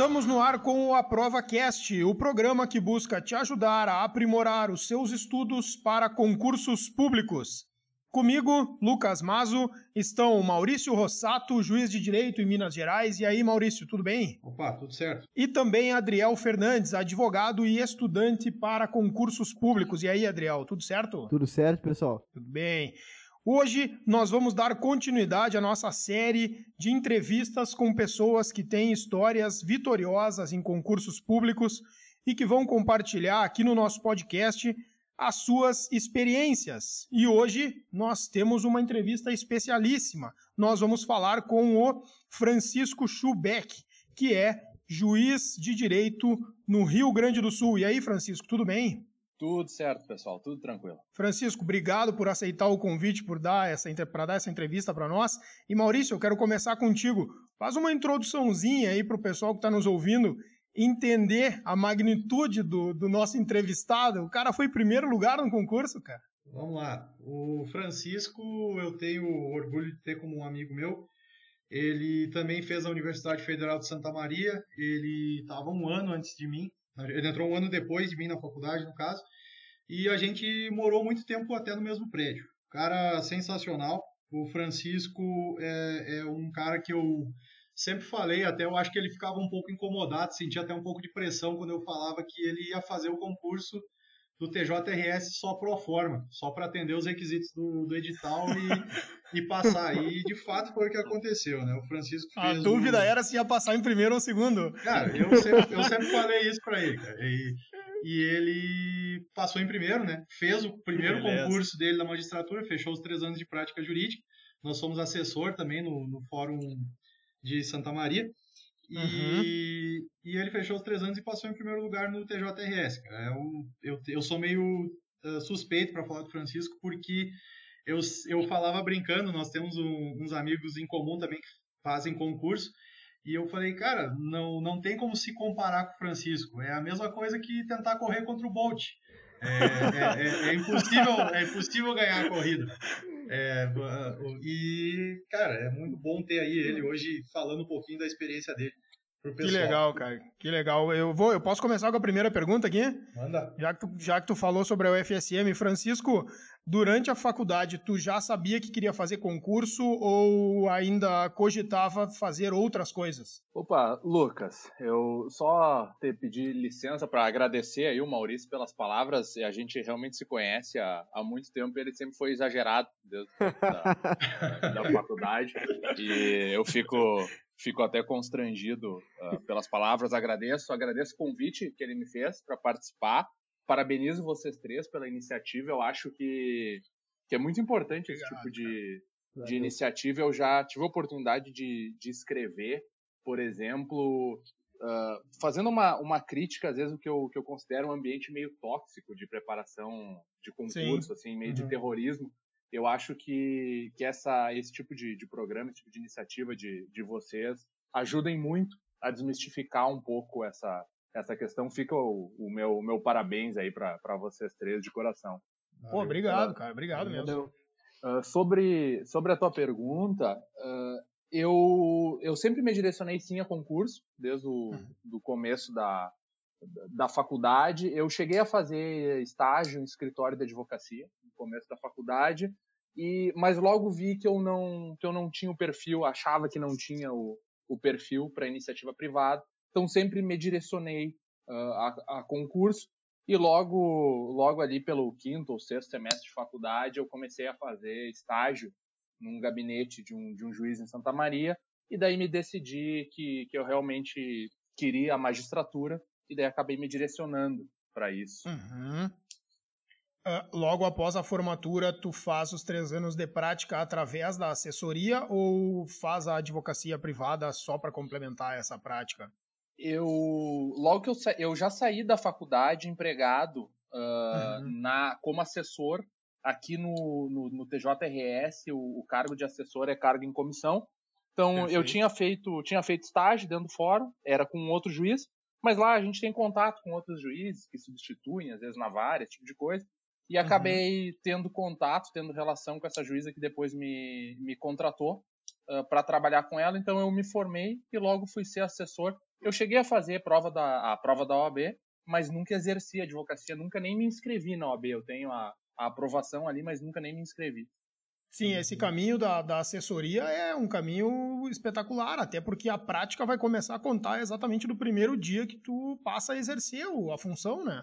Estamos no ar com o Aprova Cast, o programa que busca te ajudar a aprimorar os seus estudos para concursos públicos. Comigo, Lucas Mazo, estão Maurício Rossato, juiz de direito em Minas Gerais. E aí, Maurício, tudo bem? Opa, tudo certo. E também Adriel Fernandes, advogado e estudante para concursos públicos. E aí, Adriel, tudo certo? Tudo certo, pessoal. Tudo bem. Hoje nós vamos dar continuidade à nossa série de entrevistas com pessoas que têm histórias vitoriosas em concursos públicos e que vão compartilhar aqui no nosso podcast as suas experiências. E hoje nós temos uma entrevista especialíssima. Nós vamos falar com o Francisco Schubeck, que é juiz de direito no Rio Grande do Sul. E aí, Francisco, tudo bem? Tudo certo, pessoal, tudo tranquilo. Francisco, obrigado por aceitar o convite, por dar essa, para dar essa entrevista para nós. E Maurício, eu quero começar contigo. Faz uma introduçãozinha aí para o pessoal que está nos ouvindo entender a magnitude do, do nosso entrevistado. O cara foi primeiro lugar no concurso, cara. Vamos lá. O Francisco, eu tenho orgulho de ter como um amigo meu. Ele também fez a Universidade Federal de Santa Maria. Ele estava um ano antes de mim. Ele entrou um ano depois de mim na faculdade, no caso. E a gente morou muito tempo até no mesmo prédio. Cara sensacional. O Francisco é, é um cara que eu sempre falei, até eu acho que ele ficava um pouco incomodado, sentia até um pouco de pressão quando eu falava que ele ia fazer o concurso do TJRS só pro forma, só para atender os requisitos do, do edital e, e passar. E de fato foi o que aconteceu, né? O Francisco A dúvida um... era se ia passar em primeiro ou segundo. Cara, eu sempre, eu sempre falei isso para ele, cara. E, e, ele passou em primeiro, né? Fez o primeiro Beleza. concurso dele da magistratura, fechou os três anos de prática jurídica. Nós somos assessor também no, no Fórum de Santa Maria. E, uhum. e ele fechou os três anos e passou em primeiro lugar no TJRS. É um, eu, eu sou meio uh, suspeito para falar do Francisco, porque eu, eu falava brincando, nós temos um, uns amigos em comum também que fazem concurso, e eu falei, cara, não, não tem como se comparar com o Francisco. É a mesma coisa que tentar correr contra o Bolt. É, é, é, é impossível, é impossível ganhar a corrida. É, e, cara, é muito bom ter aí ele hoje falando um pouquinho da experiência dele. Que legal, cara. Que legal. Eu vou, eu posso começar com a primeira pergunta aqui? Manda. Já que tu, já que tu falou sobre a UFSM, Francisco, durante a faculdade, tu já sabia que queria fazer concurso ou ainda cogitava fazer outras coisas? Opa, Lucas, eu só te pedir licença para agradecer aí o Maurício pelas palavras. A gente realmente se conhece há, há muito tempo. Ele sempre foi exagerado desde da, da faculdade e eu fico fico até constrangido uh, pelas palavras. Agradeço, agradeço o convite que ele me fez para participar. Parabenizo vocês três pela iniciativa. Eu acho que, que é muito importante esse tipo de, de iniciativa. Eu já tive a oportunidade de, de escrever, por exemplo, uh, fazendo uma, uma crítica, às vezes, o que eu, que eu considero um ambiente meio tóxico de preparação de concurso, Sim. assim, meio uhum. de terrorismo eu acho que, que essa, esse tipo de, de programa, esse tipo de iniciativa de, de vocês ajudem muito a desmistificar um pouco essa, essa questão. Fica o, o meu, o meu parabéns aí para vocês três de coração. Pô, obrigado, cara. Obrigado mesmo. Uh, sobre, sobre a tua pergunta, uh, eu, eu sempre me direcionei sim a concurso, desde o uhum. do começo da, da faculdade. Eu cheguei a fazer estágio em escritório de advocacia começo da faculdade, e mas logo vi que eu não que eu não tinha o perfil, achava que não tinha o, o perfil para iniciativa privada. Então sempre me direcionei uh, a, a concurso e logo logo ali pelo quinto ou sexto semestre de faculdade eu comecei a fazer estágio num gabinete de um, de um juiz em Santa Maria e daí me decidi que, que eu realmente queria a magistratura e daí acabei me direcionando para isso. Uhum. Uh, logo após a formatura, tu faz os três anos de prática através da assessoria ou faz a advocacia privada só para complementar essa prática? Eu logo que eu, eu já saí da faculdade empregado uh, uhum. na como assessor aqui no, no, no TJRS o, o, cargo de assessor é cargo em comissão. Então Perfeito. eu tinha feito tinha feito estágio dentro do fórum, era com outro juiz mas lá a gente tem contato com outros juízes que substituem, às vezes na vara, esse tipo de coisa. E uhum. acabei uhum. tendo contato, tendo relação com essa juíza que depois me, me contratou uh, para trabalhar com ela. Então eu me formei e logo fui ser assessor Eu cheguei a fazer a prova da, a prova da OAB, mas nunca exerci a advocacia, nunca nem me inscrevi na OAB. Eu tenho a, a aprovação ali, mas nunca nem me inscrevi. Sim, esse caminho da, da assessoria é um caminho espetacular, até porque a prática vai começar a contar exatamente do primeiro dia que tu passa a exercer a função, né?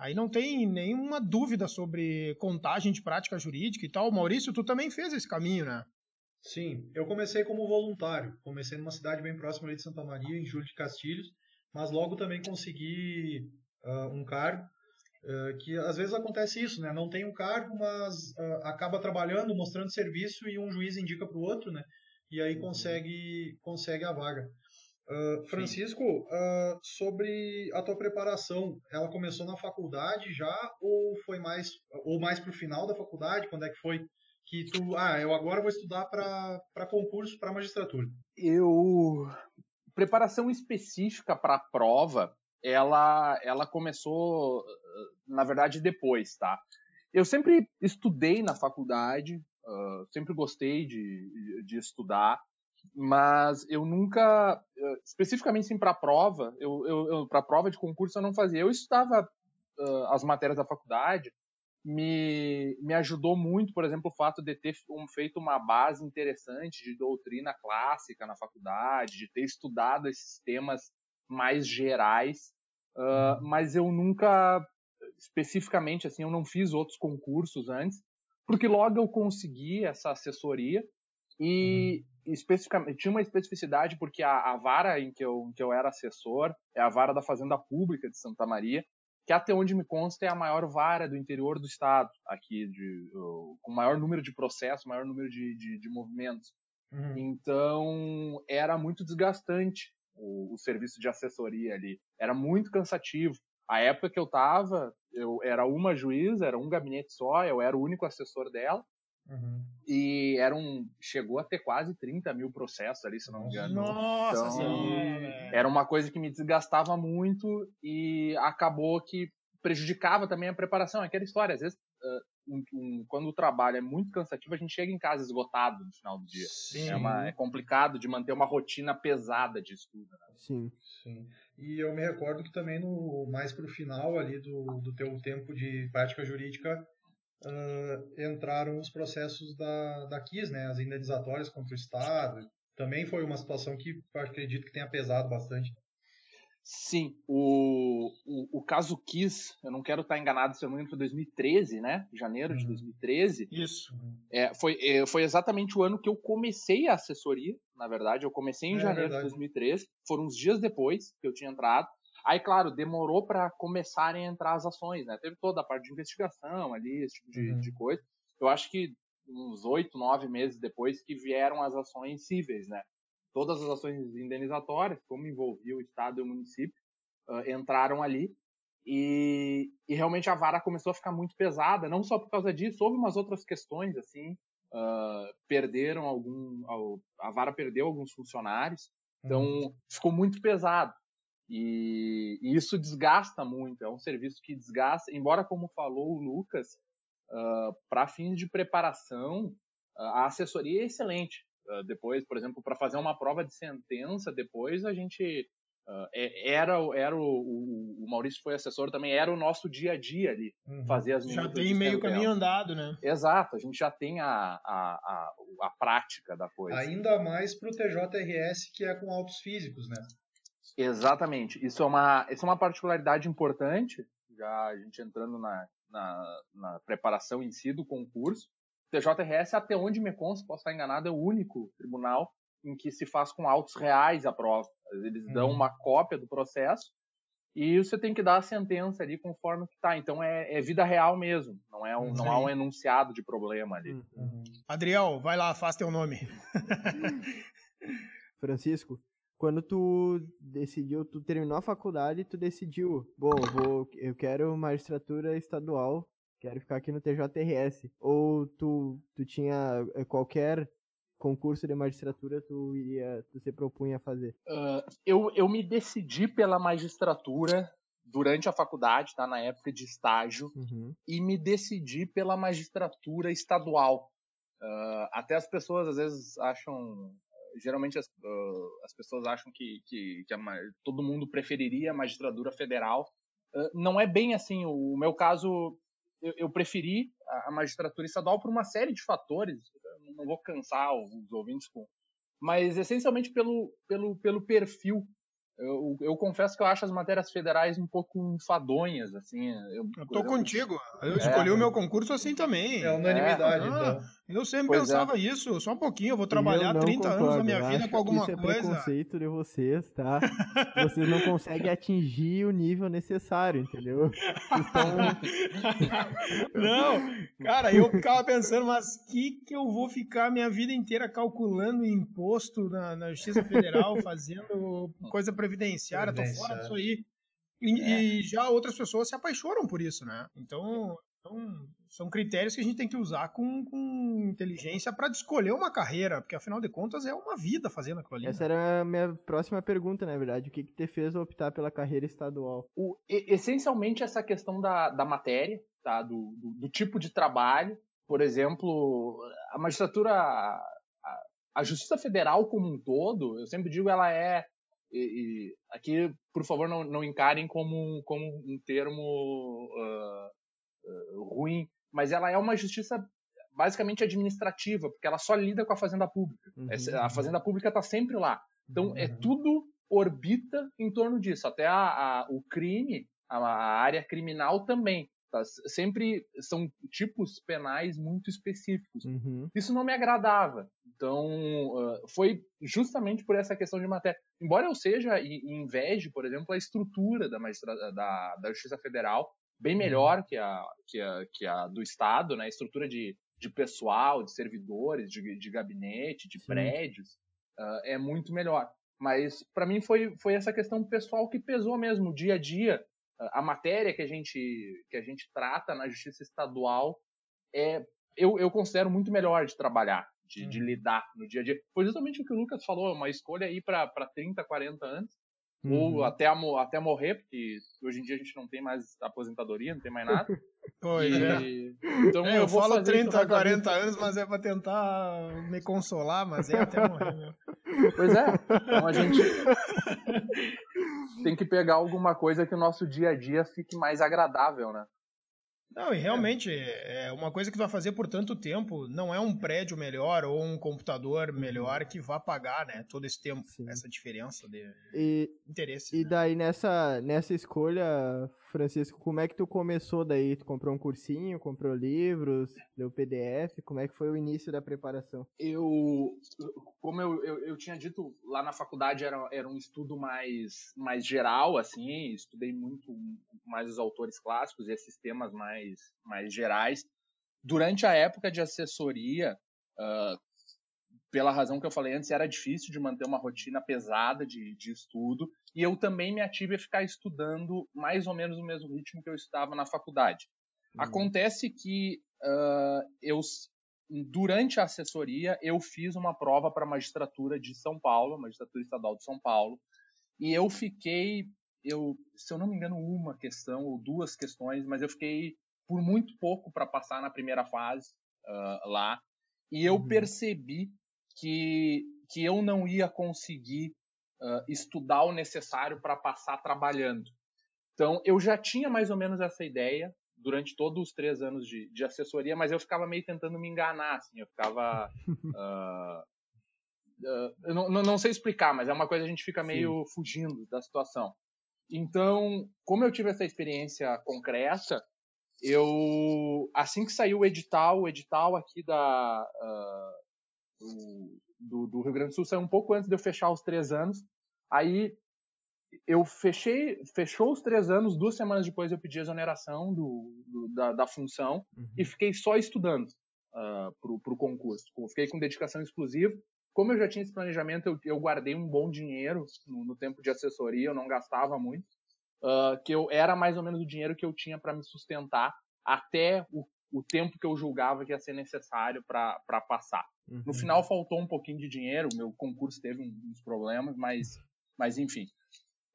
Aí não tem nenhuma dúvida sobre contagem de prática jurídica e tal. Maurício, tu também fez esse caminho, né? Sim, eu comecei como voluntário. Comecei numa cidade bem próxima ali de Santa Maria, em Júlio de Castilhos, mas logo também consegui uh, um cargo Uh, que às vezes acontece isso, né? Não tem um cargo, mas uh, acaba trabalhando, mostrando serviço e um juiz indica para o outro, né? E aí uhum. consegue, consegue a vaga. Uh, Francisco, sobre a tua preparação, ela começou na faculdade já ou foi mais ou mais para o final da faculdade? Quando é que foi que tu, ah, eu agora vou estudar para concurso para magistratura? Eu preparação específica para a prova, ela ela começou na verdade, depois, tá? Eu sempre estudei na faculdade, uh, sempre gostei de, de estudar, mas eu nunca, especificamente sim para prova, eu, eu, eu para prova de concurso eu não fazia. Eu estudava uh, as matérias da faculdade, me, me ajudou muito, por exemplo, o fato de ter um, feito uma base interessante de doutrina clássica na faculdade, de ter estudado esses temas mais gerais, uh, mas eu nunca especificamente, assim, eu não fiz outros concursos antes, porque logo eu consegui essa assessoria e uhum. especificamente tinha uma especificidade porque a, a, vara em que, eu, em que eu era assessor é a vara da Fazenda Pública de Santa Maria, que até onde me consta é a maior vara do interior do estado, aqui de, com maior número de processos, maior número de, de, de movimentos. Uhum. Então era muito desgastante o, o serviço de assessoria ali, era muito cansativo. A época que eu tava, eu era uma juíza, era um gabinete só, eu era o único assessor dela. Uhum. E era um, chegou a ter quase 30 mil processos ali, se não me engano. Nossa então, Era uma coisa que me desgastava muito e acabou que prejudicava também a preparação. Aquela história, às vezes, uh, um, um, quando o trabalho é muito cansativo, a gente chega em casa esgotado no final do dia. Sim. É, uma, é complicado de manter uma rotina pesada de estudo. Né? Sim. Sim. E eu me recordo que também no mais para o final ali do, do teu tempo de prática jurídica uh, entraram os processos da, da KIS, né, as indenizatórias contra o Estado. Também foi uma situação que acredito que tenha pesado bastante. Sim, o, o, o, caso Kiss, eu não quero estar enganado, se eu não me engano, foi 2013, né? Janeiro de 2013. Uhum. Isso. É, foi, é, foi exatamente o ano que eu comecei a assessoria, na verdade. Eu comecei em é, janeiro de 2013. Foram uns dias depois que eu tinha entrado. Aí, claro, demorou para começarem a entrar as ações, né? Teve toda a parte de investigação ali, esse tipo de, uhum. de coisa. Eu acho que uns oito, nove meses depois que vieram as ações cíveis, né? todas as ações indenizatórias, como envolvia o Estado e o município, uh, entraram ali. E, e, realmente a vara começou a ficar muito pesada, não só por causa disso, houve umas outras questões, assim, uh, perderam algum, a vara perdeu alguns funcionários, então uhum. ficou muito pesado. E, e, isso desgasta muito, é um serviço que desgasta, embora, como falou o Lucas, uh, para fins de preparação, a assessoria é excelente. Ah, depois, por exemplo, para fazer uma prova de sentença, depois a gente uh, era era o, o, o, Maurício foi assessor também era o nosso dia a dia ali uhum. fazer as já tem meio caminho andado, né? Exato, a gente já tem a, a, a, a prática da coisa. Ainda mais para o TJRS que é com autos físicos, né? Exatamente. Isso é uma isso é uma particularidade importante. Já a gente entrando na, na, na preparação em si do concurso TJRS, até onde me consta, posso estar enganado, é o único tribunal em que se faz com autos reais a prova. Eles dão uhum. uma cópia do processo e você tem que dar a sentença ali conforme que está. Então é, é, vida real mesmo, não é um, não há um enunciado de problema ali. Uhum. Adriel, vai lá, faz teu nome. Francisco, quando tu decidiu, tu terminou a faculdade, tu decidiu, bom, vou, eu quero magistratura estadual quero ficar aqui no TJRS. Ou tu, tu tinha eh, qualquer concurso de magistratura tu iria, tu se propunha a fazer? Uh, eu, eu me decidi pela magistratura durante a faculdade, tá? Na época de estágio, uhum. e me decidi pela magistratura estadual. Uh, até as pessoas às vezes acham geralmente as, uh, as pessoas acham que, que, que a, todo mundo preferiria a magistratura federal. Uh, não é bem assim. O, o meu caso, eu, eu, preferi a magistratura estadual por uma série de fatores. não vou cansar os ouvintes com. Mas essencialmente pelo, pelo, pelo perfil eu, eu, confesso que eu acho as matérias federais um pouco enfadonhas, assim. Eu, eu tô eu, contigo. Eu é, escolhi o meu concurso assim também. É unanimidade, é. então. Eu sempre pois é. pensava é. isso, só um pouquinho, eu vou trabalhar eu 30 concordo. anos da minha vida com alguma isso é coisa. preconceito de vocês, tá? vocês não conseguem atingir o nível necessário, entendeu? Estão... não, cara, eu ficava pensando, mas que que eu vou ficar minha vida inteira calculando imposto na, na Justiça Federal, fazendo coisa previdenciária, tô fora disso aí. E, é. e, já outras pessoas se apaixonam por isso, né? Então, então, são critérios que a gente tem que usar com, com inteligência para escolher uma carreira, porque afinal de contas é uma vida fazendo aquilo ali. Essa né? era a minha próxima pergunta, na verdade. O que, que te fez optar pela carreira estadual? O, essencialmente essa questão da, da matéria, tá? Do, do, do, tipo de trabalho. Por exemplo, a magistratura, a, a, Justiça Federal como um todo, eu sempre digo, ela é. E, e aqui, por favor, não, não encarem como, como um termo. Uh, uh, ruim, mas ela é uma justiça basicamente administrativa, porque ela só lida com a fazenda pública. Uhum. A uhum. fazenda pública está sempre lá. Então, é uhum. é tudo orbita em torno disso. Até a, a o crime, a, a, área criminal também. Tá? Sempre são tipos penais muito específicos. Uhum. Isso não me agradava. Então, uh, foi justamente por essa questão de matéria. Embora eu seja e, e inveje, por exemplo, a estrutura da, da, da Justiça Federal, bem uhum. melhor que a, que a, que a do Estado, né? Estrutura de, de pessoal, de servidores, de, de gabinete, de Sim. prédios, uh, é muito melhor. Mas para mim foi, foi essa questão pessoal que pesou mesmo, dia a dia. Uh, a matéria que a gente que a gente trata na justiça estadual é eu, eu considero muito melhor de trabalhar, de, de uhum. lidar no dia a dia. Foi justamente o que o Lucas falou, uma escolha aí para 30, 40 anos Uhum. Ou até, até morrer, porque hoje em dia a gente não tem mais aposentadoria, não tem mais nada. Pois e, é. Então é, eu, eu falo 30, 40 anos, mas é para tentar me consolar, mas é até morrer mesmo. Pois é. Então a gente tem que pegar alguma coisa que o nosso dia a dia fique mais agradável, né? Não, e realmente, é uma coisa que tu vai fazer por tanto tempo, não é um prédio melhor ou um computador melhor que vá pagar, né, todo esse tempo, Sim. essa diferença de e, interesse. E né? daí, nessa, nessa escolha, Francisco, como é que tu começou daí? Tu comprou um cursinho, comprou livros, deu PDF? Como é que foi o início da preparação? Eu, como eu, eu, eu tinha dito, lá na faculdade era, era um estudo mais, mais geral, assim, estudei muito mais os autores clássicos e esses temas mais, mais gerais. Durante a época de assessoria, uh, pela razão que eu falei antes, era difícil de manter uma rotina pesada de, de estudo, e eu também me ative a ficar estudando mais ou menos no mesmo ritmo que eu estava na faculdade. Uhum. Acontece que uh, eu, durante a assessoria, eu fiz uma prova para a magistratura de São Paulo, magistratura estadual de São Paulo, e eu fiquei, eu, se eu não me engano, uma questão ou duas questões, mas eu fiquei por muito pouco para passar na primeira fase uh, lá, e eu uhum. percebi que, que eu não ia conseguir uh, estudar o necessário para passar trabalhando. Então, eu já tinha mais ou menos essa ideia durante todos os três anos de, de assessoria, mas eu ficava meio tentando me enganar, assim, eu ficava... Uh, uh, eu não, não, sei explicar, mas é uma coisa que a gente fica meio Sim. fugindo da situação. Então, como eu tive essa experiência concreta, eu assim que saiu o edital, o edital aqui da uh, do, do, Rio Grande do Sul saiu um pouco antes de eu fechar os três anos. Aí eu fechei, fechou os três anos, duas semanas depois eu pedi a exoneração do, do da, da, função uhum. e fiquei só estudando uh, para o concurso. Fiquei com dedicação exclusiva. Como eu já tinha esse planejamento, eu, eu guardei um bom dinheiro no, no, tempo de assessoria, eu não gastava muito, uh, que eu era mais ou menos o dinheiro que eu tinha para me sustentar até o, o tempo que eu julgava que ia ser necessário para passar. Uhum. No final faltou um pouquinho de dinheiro, o meu concurso teve uns problemas, mas, mas enfim.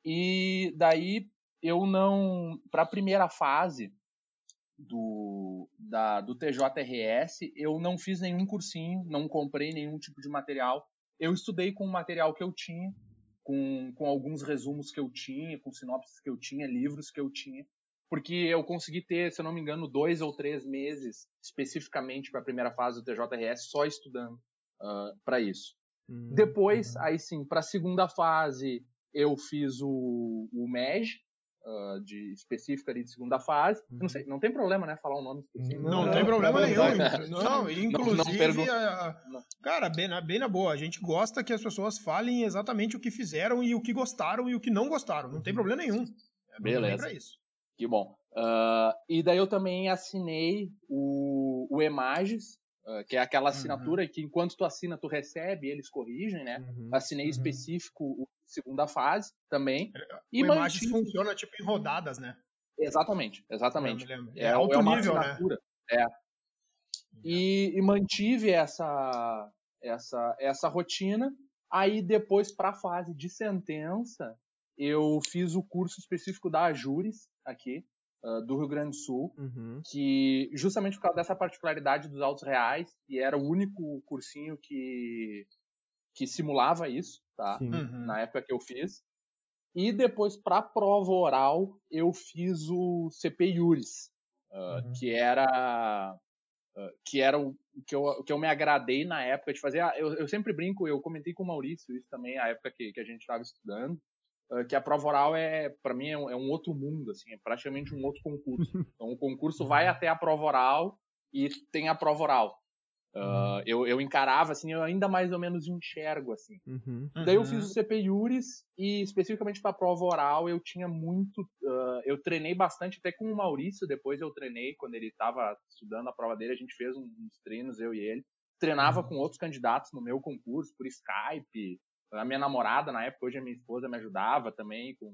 E daí eu não, para a primeira fase do, da, do TJRS, eu não fiz nenhum cursinho, não comprei nenhum tipo de material. eu estudei com o material que eu tinha, com, com alguns resumos que eu tinha, com sinopses que eu tinha, livros que eu tinha, porque eu consegui ter, se eu não me engano, dois ou três meses especificamente para a primeira fase do TJRS só estudando uh, para isso. Uhum. Depois, uhum. aí sim, para a segunda fase, eu fiz o, o MEG, uh, de específica ali de segunda fase. Uhum. Não, sei, não tem problema, né? Falar um nome específico. Não, não, não tem problema nenhum. Não, inclusive, não, cara, bem na, bem na boa, a gente gosta que as pessoas falem exatamente o que fizeram e o que gostaram e o que não gostaram. Não tem uhum. problema nenhum. É Beleza. isso. Que bom. Uh, e daí eu também assinei o, o Emages, Uh, que é aquela uhum. assinatura uhum. que enquanto tu assina, tu recebe, eles corrigem, né? Uhum. Assinei uhum. específico o segunda fase também. É, e o mantive... funciona tipo em rodadas, né? Exatamente, exatamente. É, é, alto é nível, né? É. E, e, mantive essa, essa, essa rotina. Aí depois, para a fase de sentença, eu fiz o curso específico da Ajures aqui, uh, do Rio Grande do Sul, uhum. que justamente por causa dessa particularidade dos autos reais, e era o único cursinho que, que simulava isso, tá? Uhum. Na época que eu fiz. E depois, para prova oral, eu fiz o CP Iuris, uh, uhum. que era Uh, que era o que eu, que eu me agradei na época de fazer. Ah, eu, eu sempre brinco, eu comentei com o Maurício isso também, a época que, que a gente estava estudando, que a prova oral é, para mim, é um, é um, outro mundo, assim, é praticamente um outro concurso. Então, o concurso vai até a prova oral e tem a prova oral. Uh, eu, eu encarava, assim, eu ainda mais ou menos enxergo, assim. Uhum. Daí eu fiz o CP Iuris e, especificamente para a prova oral, eu tinha muito... Uh, eu treinei bastante, até com o Maurício, depois eu treinei, quando ele estava estudando a prova dele, a gente fez uns treinos, eu e ele. Treinava uhum. com outros candidatos no meu concurso, por Skype, a minha namorada, na época, hoje a minha esposa me ajudava também com,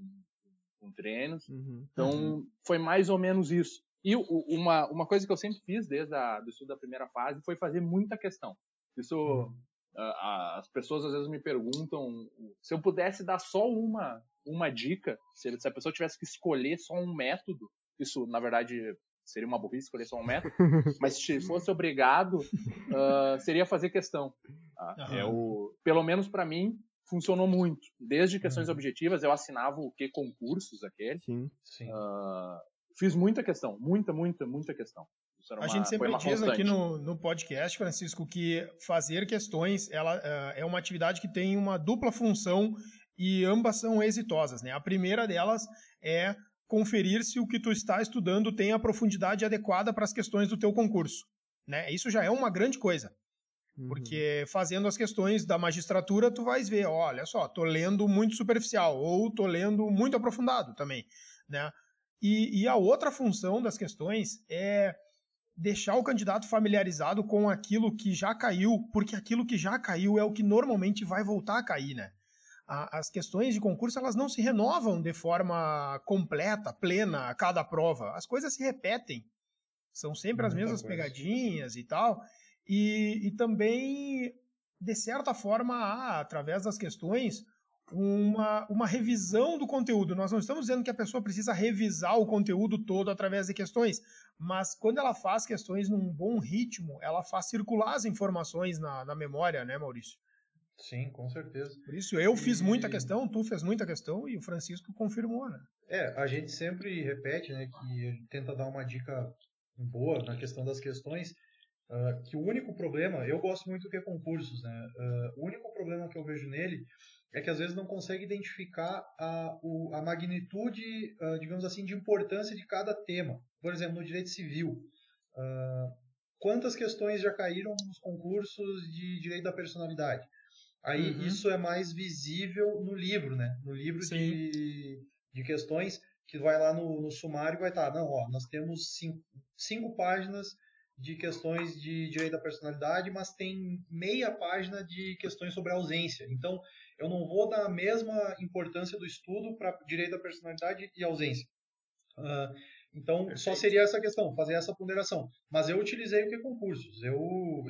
com treinos. Uhum. Então, uhum. foi mais ou menos isso. E uma, uma coisa que eu sempre fiz desde a, do estudo da primeira fase foi fazer muita questão. Isso, uhum. as pessoas às vezes me perguntam se eu pudesse dar só uma, uma dica, se, se a pessoa tivesse que escolher só um método, isso, na verdade, seria uma burrice escolher só um método, mas se fosse obrigado, uh, seria fazer questão. Uhum. É o, pelo menos para mim, funcionou muito. Desde questões uhum. objetivas, eu assinava o que concursos aquele. Sim. Sim. Uh, fiz muita questão, muita, muita, muita questão. Uma, a gente sempre diz constante. aqui no, no podcast, Francisco, que fazer questões ela, uh, é uma atividade que tem uma dupla função e ambas são exitosas. Né? A primeira delas é conferir se o que tu está estudando tem a profundidade adequada para as questões do teu concurso. Né? Isso já é uma grande coisa. Uhum. Porque fazendo as questões da magistratura, tu vais ver, olha só, tô lendo muito superficial ou tô lendo muito aprofundado também, né? E, e a outra função das questões é deixar o candidato familiarizado com aquilo que já caiu, porque aquilo que já caiu é o que normalmente vai voltar a cair, né? As questões de concurso elas não se renovam de forma completa, plena a cada prova. As coisas se repetem. São sempre Muita as mesmas coisa. pegadinhas e tal. E, e também, de certa forma, há, através das questões, uma, uma revisão do conteúdo. Nós não estamos dizendo que a pessoa precisa revisar o conteúdo todo através de questões, mas quando ela faz questões num bom ritmo, ela faz circular as informações na, na memória, né, Maurício? Sim, com certeza. Por isso, eu fiz e... muita questão, tu fez muita questão e o Francisco confirmou, né? É, a gente sempre repete, né, que tenta dar uma dica boa na questão das questões, Uh, que o único problema, eu gosto muito do que é concursos, né? Uh, o único problema que eu vejo nele é que às vezes não consegue identificar a, o, a magnitude, uh, digamos assim, de importância de cada tema. Por exemplo, no direito civil, quantas questões já caíram nos concursos de direito da personalidade? Aí uhum. isso é mais visível no livro, né? No livro de, de questões que vai lá no, no sumário vai estar, não, ó, nós temos cinco, cinco páginas de questões de direito da personalidade, mas tem meia página de questões sobre ausência. Então, eu não vou dar a mesma importância do estudo para direito da personalidade e ausência. Uh, então, Perfeito. só seria essa questão, fazer essa ponderação. Mas eu utilizei o que é concursos. Eu,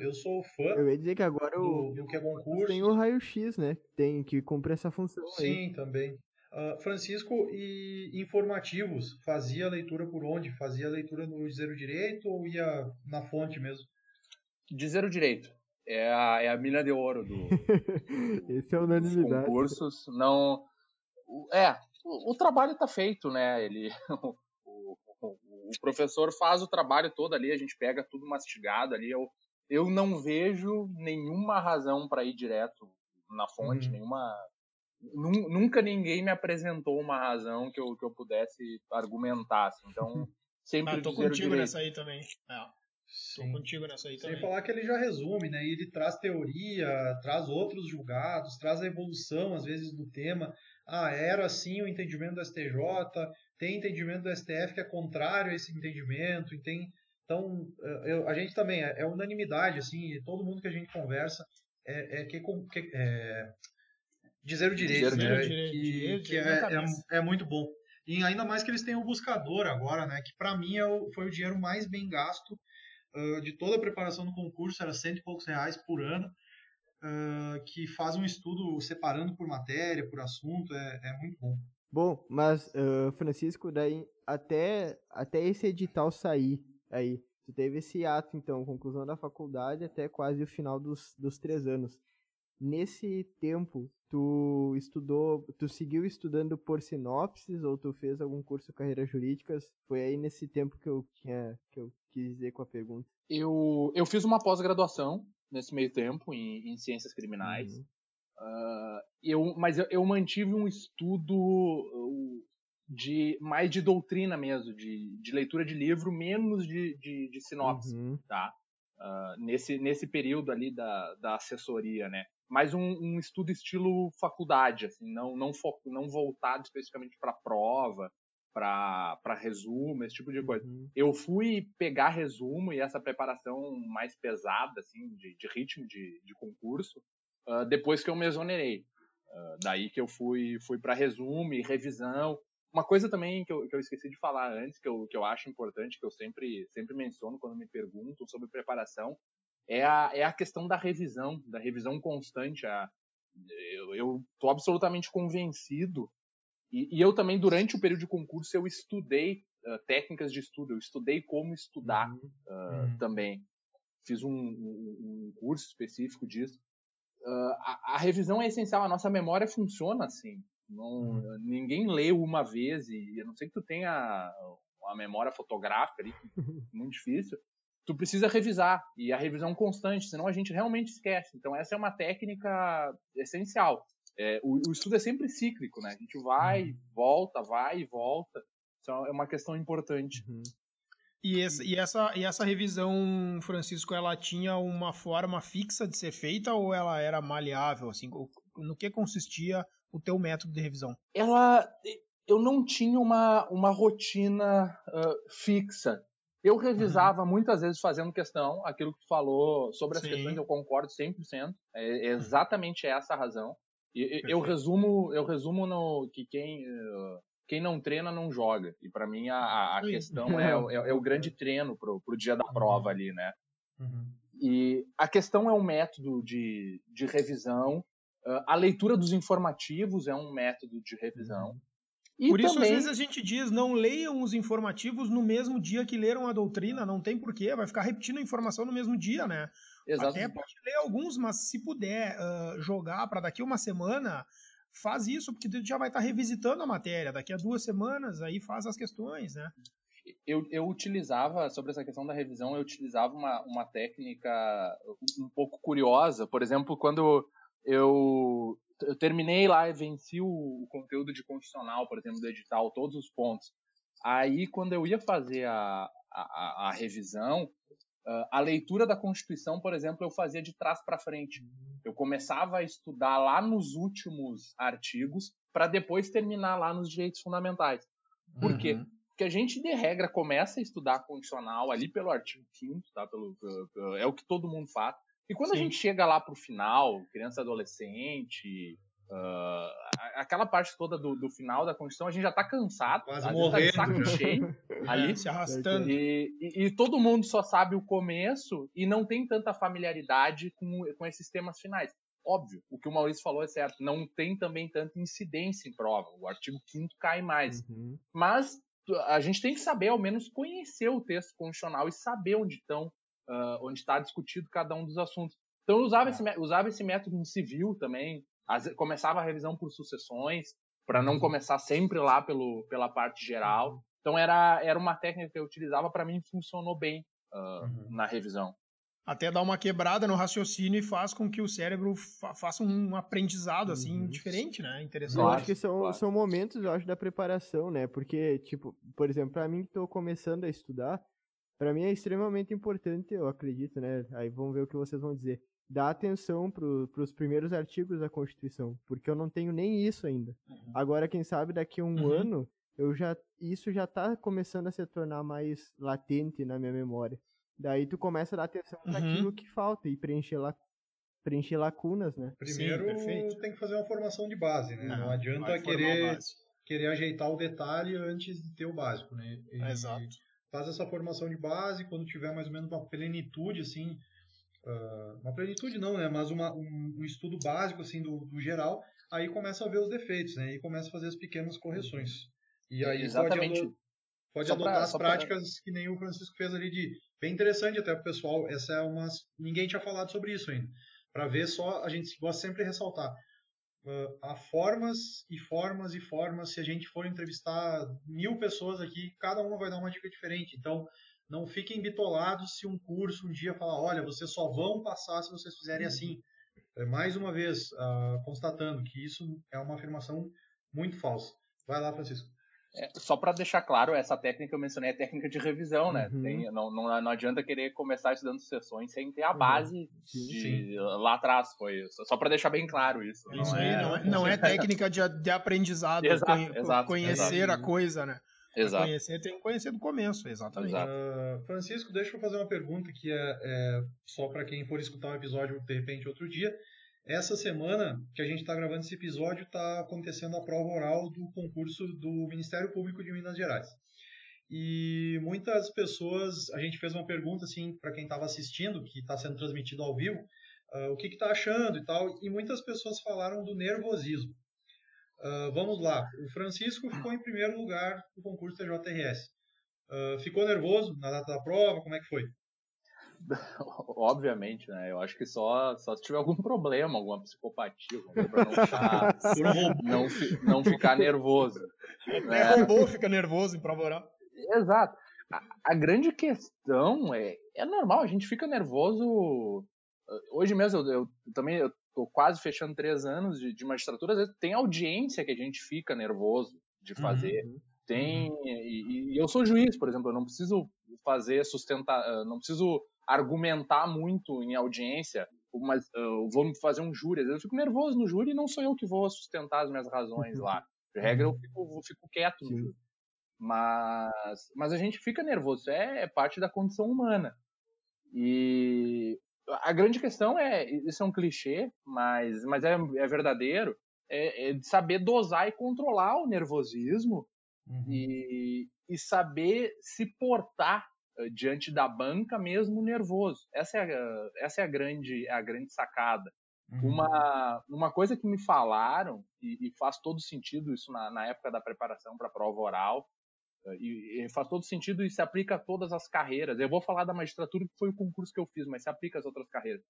eu sou fã. Eu ia dizer que agora o, do, que é concurso. Tem o raio-x, né? Tem que cumprir essa função. Sim, aí. também. Uh, Francisco, e informativos, fazia leitura por onde? Fazia leitura no Dizer o Direito ou ia na fonte mesmo? Dizer o Direito. é a, é a mina de ouro do, Esse é unanimidade. concursos. Não, é, o, o trabalho está feito, né? Ele, o, professor faz o trabalho todo ali, a gente pega tudo mastigado ali. Eu, eu não vejo nenhuma razão para ir direto na fonte, uhum. nenhuma. Nunca ninguém me apresentou uma razão que eu, que eu pudesse argumentar. Assim. Então, sempre ah, tô contigo nessa aí também. É. Estou contigo nessa aí também. Sem falar que ele já resume, né? Ele traz teoria, traz outros julgados, traz a evolução, às vezes, do tema. Ah, era assim o entendimento do STJ, tem entendimento do STF que é contrário a esse entendimento, e tem... Então, eu, a gente também, é, é, unanimidade, assim, todo mundo que a gente conversa é, é que, que é, dizer o direito, dizer né? Direito, que, direito, que é, é, é, muito bom. E ainda mais que eles têm o buscador agora, né? Que para mim é o, foi o dinheiro mais bem gasto uh, de toda a preparação do concurso, era cento e poucos reais por ano, uh, que faz um estudo separando por matéria, por assunto, é, é muito bom. Bom, mas, uh, Francisco, daí até, até esse edital sair aí, tu teve esse ato, então, conclusão da faculdade até quase o final dos, dos três anos. Nesse tempo, tu estudou, tu seguiu estudando por sinopses ou tu fez algum curso de carreiras jurídicas? Foi aí nesse tempo que eu tinha, que eu quis dizer com a pergunta. Eu, eu fiz uma pós-graduação nesse meio tempo em, em ciências criminais. Uhum. Uh, eu, mas eu, eu, mantive um estudo de mais de doutrina mesmo, de, de leitura de livro, menos de, de, de sinopse, uhum. tá? Uh, nesse, nesse período ali da, da assessoria, né? Mais um, um estudo estilo faculdade, assim, não, não, fo, não voltado especificamente para prova, para resumo, esse tipo de coisa. Uhum. Eu fui pegar resumo e essa preparação mais pesada, assim, de, de ritmo de, de concurso, uh, depois que eu me exonerei. Uh, daí que eu fui, fui para resumo e revisão. Uma coisa também que eu, que eu esqueci de falar antes, que eu, que eu acho importante, que eu sempre, sempre menciono quando me perguntam sobre preparação, é a, é a questão da revisão, da revisão constante. A, eu estou absolutamente convencido e, e, eu também, durante o período de concurso, eu estudei uh, técnicas de estudo, eu estudei como estudar uhum. Uh, uhum. também. Fiz um, um, um, curso específico disso. Uh, a, a, revisão é essencial, a nossa memória funciona assim. Não, uhum. Ninguém lê uma vez, e a não ser que tu tenha uma memória fotográfica ali, muito difícil, tu precisa revisar, e a revisão constante, senão a gente realmente esquece. Então essa é uma técnica essencial. É, o, o, estudo é sempre cíclico, né? A gente vai, uhum. volta, vai e volta. Isso é uma questão importante. Uhum. E, essa, e, essa, e essa revisão, Francisco, ela tinha uma forma fixa de ser feita ou ela era maleável? Assim, no que consistia o teu método de revisão? Ela, eu não tinha uma, uma rotina uh, fixa. Eu revisava uhum. muitas vezes fazendo questão, aquilo que tu falou sobre as Sim. questões, eu concordo 100%. É exatamente essa a razão. E, eu resumo, eu resumo no que quem quem não treina não joga. E para mim a, a questão é, é, é, o grande treino pro, pro dia da prova uhum. ali, né? Uhum. E a questão é um método de, de revisão. a leitura dos informativos é um método de revisão. Uhum. E Por isso, também... às vezes, a gente diz, não leiam os informativos no mesmo dia que leram a doutrina, não tem porquê, vai ficar repetindo a informação no mesmo dia, né? Exatamente. Até pode ler alguns, mas se puder uh, jogar para daqui uma semana, faz isso, porque tu já vai estar tá revisitando a matéria. Daqui a duas semanas, aí faz as questões, né? Eu, eu utilizava, sobre essa questão da revisão, eu utilizava uma, uma técnica um pouco curiosa. Por exemplo, quando eu, eu terminei lá e venci o, o conteúdo de condicional, por exemplo, do edital, todos os pontos. Aí, quando eu ia fazer a, a, a revisão, Uh, a leitura da Constituição, por exemplo, eu fazia de trás para frente. Eu começava a estudar lá nos últimos artigos para depois terminar lá nos direitos fundamentais. Por uhum. quê? Porque a gente, de regra, começa a estudar a constitucional ali pelo artigo 5 tá? Pelo, pelo, é o que todo mundo faz. E quando Sim. a gente chega lá para o final, criança adolescente, Uh, aquela parte toda do, do, final da Constituição, a gente já tá cansado, Quase morrendo, tá saco cheio, ali, se arrastando. E, e, e, todo mundo só sabe o começo e não tem tanta familiaridade com, com esses temas finais. Óbvio, o que o Maurício falou é certo, não tem também tanta incidência em prova, o artigo 5 cai mais. Uhum. Mas a gente tem que saber, ao menos, conhecer o texto constitucional e saber onde estão, uh, onde está discutido cada um dos assuntos. Então eu usava, esse, usava esse método em civil também. Começava a revisão por sucessões, para não uhum. começar sempre lá pelo, pela parte geral. Uhum. Então era, era uma técnica que eu utilizava, para mim funcionou bem uh, uhum. na revisão. Até dá uma quebrada no raciocínio e faz com que o cérebro fa faça um aprendizado assim uhum. diferente, né? Interessante. Eu acho que são, claro. são momentos, eu acho, da preparação, né? Porque, tipo, por exemplo, para mim que estou começando a estudar, para mim é extremamente importante, eu acredito, né? Aí vamos ver o que vocês vão dizer. Dar atenção para os primeiros artigos da Constituição, porque eu não tenho nem isso ainda. Uhum. Agora, quem sabe daqui a um uhum. ano, eu já isso já está começando a se tornar mais latente na minha memória. Daí tu começa a dar atenção uhum. naquilo que falta e preencher, la... preencher lacunas, né? Primeiro Sim, tem que fazer uma formação de base, né? Não, não adianta querer, querer ajeitar o detalhe antes de ter o básico, né? E Exato. Faz essa formação de base, quando tiver mais ou menos uma plenitude, assim, uh, uma plenitude não, né? Mas uma, um, um estudo básico, assim, do, do, geral, aí começa a ver os defeitos, né? E começa a fazer as pequenas correções. E aí Exatamente. pode, pode adotar pra, as práticas pra... que nem o Francisco fez ali de bem interessante até para o pessoal. Essa é uma. Ninguém tinha falado sobre isso ainda. Para ver só, a gente gosta sempre de ressaltar. Uh, há formas e formas e formas. Se a gente for entrevistar mil pessoas aqui, cada uma vai dar uma dica diferente. Então, não fiquem bitolados se um curso um dia falar: olha, vocês só vão passar se vocês fizerem assim. É, mais uma vez, uh, constatando que isso é uma afirmação muito falsa. Vai lá, Francisco. É, só para deixar claro, essa técnica que eu mencionei é técnica de revisão, né? Uhum. Tem, não, não, não adianta querer começar estudando sessões sem ter a uhum. base uhum. sim, de, sim. lá atrás. Foi isso. Só para deixar bem claro isso. Isso não aí é, não, é, não é técnica de, de aprendizado, exato, conhe, exato, conhecer exato. a coisa, né? Exato. Conhecer tem que conhecer do começo, exatamente. Uh, Francisco, deixa eu fazer uma pergunta que é, é só para quem for escutar um episódio de repente outro dia. Essa semana que a gente está gravando esse episódio, está acontecendo a prova oral do concurso do Ministério Público de Minas Gerais. E muitas pessoas, a gente fez uma pergunta assim para quem estava assistindo, que está sendo transmitido ao vivo, uh, o que está achando e tal, e muitas pessoas falaram do nervosismo. Uh, vamos lá, o Francisco ficou em primeiro lugar no concurso TJRS. Uh, ficou nervoso na data da prova? Como é que foi? Obviamente, né? Eu acho que só, só se tiver algum problema, alguma psicopatia, pra não ficar, não, não ficar nervoso. Né? robô fica nervoso em prova oral. Exato. A, a, grande questão é, é normal, a gente fica nervoso. Hoje mesmo, eu, eu também eu tô quase fechando três anos de, de magistratura, às vezes tem audiência que a gente fica nervoso de fazer. Uhum. Tem. Uhum. E, e, eu sou juiz, por exemplo, eu não preciso fazer sustentar. Não preciso argumentar muito em audiência, mas uh, vou fazer um júri. Às vezes eu fico nervoso no júri e não sou eu que vou sustentar as minhas razões lá. De regra, eu fico, eu fico quieto no júri. Mas, mas a gente fica nervoso, é, é parte da condição humana. E a grande questão é, isso é um clichê, mas, mas é, é verdadeiro, é, é de saber dosar e controlar o nervosismo uhum. e, e saber se portar eh, diante da banca mesmo nervoso. Essa é a, essa é a grande a grande sacada. Uhum. Uma, uma coisa que me falaram, e, e faz todo sentido isso na, na época da preparação para a prova oral, e, e, faz todo sentido e se aplica a todas as carreiras. Eu vou falar da magistratura, que foi o concurso que eu fiz, mas se aplica às outras carreiras.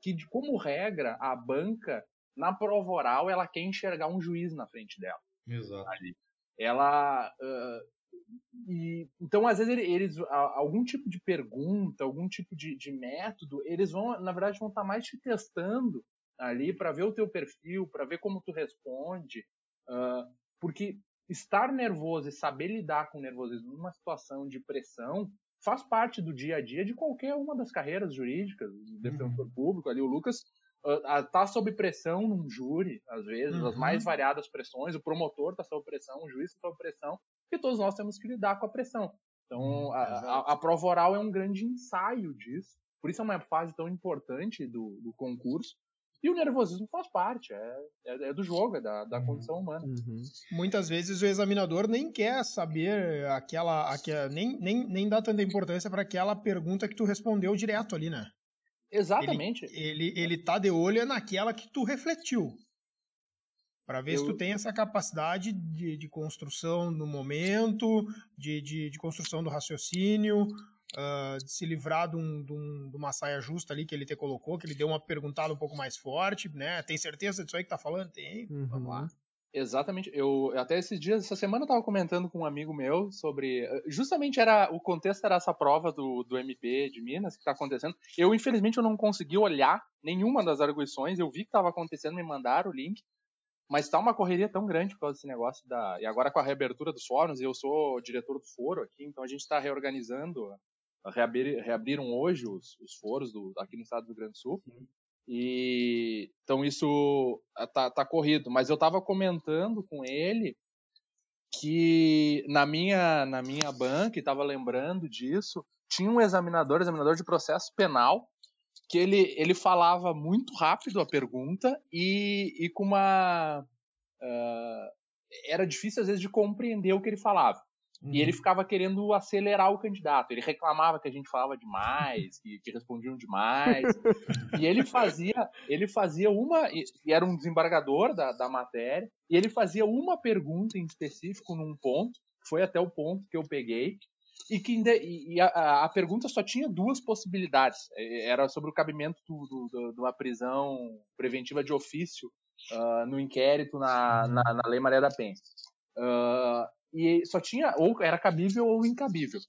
Que, de, como regra, a banca, na prova oral, ela quer enxergar um juiz na frente dela. Exato. Ali. Ela, uh, e, então, às vezes, eles, algum tipo de pergunta, algum tipo de, de método, eles vão, na verdade, vão estar mais te testando ali para ver o teu perfil, para ver como tu responde, uh, porque estar nervoso e saber lidar com o nervosismo numa situação de pressão faz parte do dia a dia de qualquer uma das carreiras jurídicas, do defensor uhum. público. Ali o Lucas uh, tá sob pressão num júri, às vezes, uhum. as mais variadas pressões, o promotor está sob pressão, o juiz está sob pressão, e todos nós temos que lidar com a pressão. Então, uhum, a, a, a, prova oral é um grande ensaio disso, por isso é uma fase tão importante do, do concurso, e o nervosismo faz parte, é, é, é do jogo, é da, da uhum. condição humana. Uhum. Muitas vezes o examinador nem quer saber aquela. aquela nem, nem, nem dá tanta importância para aquela pergunta que tu respondeu direto ali, né? Exatamente. Ele, ele, ele tá de olho naquela que tu refletiu. Para ver eu... se tu tem essa capacidade de, de construção no momento, de, de, de construção do raciocínio. Uh, de se livrar de, um, de, um, de, uma saia justa ali que ele te colocou, que ele deu uma perguntada um pouco mais forte, né? Tem certeza disso aí que tá falando? Tem. Uhum. Vamos lá. Exatamente. Eu até esses dias, essa semana eu tava comentando com um amigo meu sobre, eh, justamente era o contexto era essa prova do, do MP de Minas que tá acontecendo. Eu infelizmente eu não consegui olhar nenhuma das arguições. Eu vi que tava acontecendo, me mandaram o link. Mas tá uma correria tão grande por causa desse negócio da. E agora com a reabertura dos fóruns, eu sou diretor do foro aqui, então a gente está reorganizando. Reabrir, reabriram hoje os, os foros do, aqui no estado do Rio Grande do Sul. Sim. E então isso ah, tá, tá corrido. Mas eu estava comentando com ele que na minha na minha banca, estava lembrando disso, tinha um examinador, examinador de processo penal, que ele, ele falava muito rápido a pergunta e, e com uma. Uh, era difícil às vezes de compreender o que ele falava. Uhum. E ele uhum. ficava querendo acelerar o candidato. Ele reclamava que a gente falava demais, que, que respondiam demais. e ele fazia, ele fazia uma. E era um desembargador da, da matéria, e ele fazia uma pergunta em específico num ponto, foi até o ponto que eu peguei, e que e a, a, pergunta só tinha duas possibilidades. É, era sobre o cabimento de uma prisão preventiva de ofício uh, no inquérito na, na, na, Lei Maria da Penha. Uh, e só tinha ou era cabível ou incabível.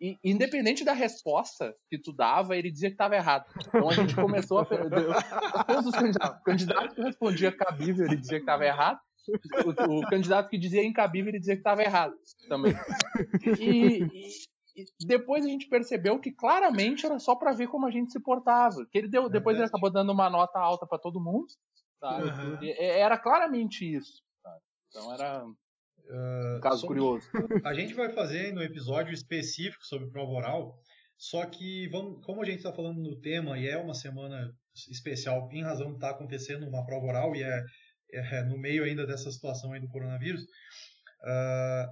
E independente da resposta que tu dava, ele dizia que estava errado. Então a gente começou a todos os candidatos, o candidato que respondia cabível, ele dizia que estava errado. O, o, candidato que dizia incabível, ele dizia que estava errado também. E, e, e, depois a gente percebeu que claramente era só para ver como a gente se portava. Que ele deu, depois ele acabou dando uma nota alta para todo mundo. Uhum. Era claramente isso. Sabe? Então era uh, um caso curioso. A gente vai fazer no episódio específico sobre prova oral. Só que, vamos, como a gente está falando no tema e é uma semana especial em razão de estar tá acontecendo uma prova oral e é é, no meio ainda dessa situação aí do coronavírus, uh,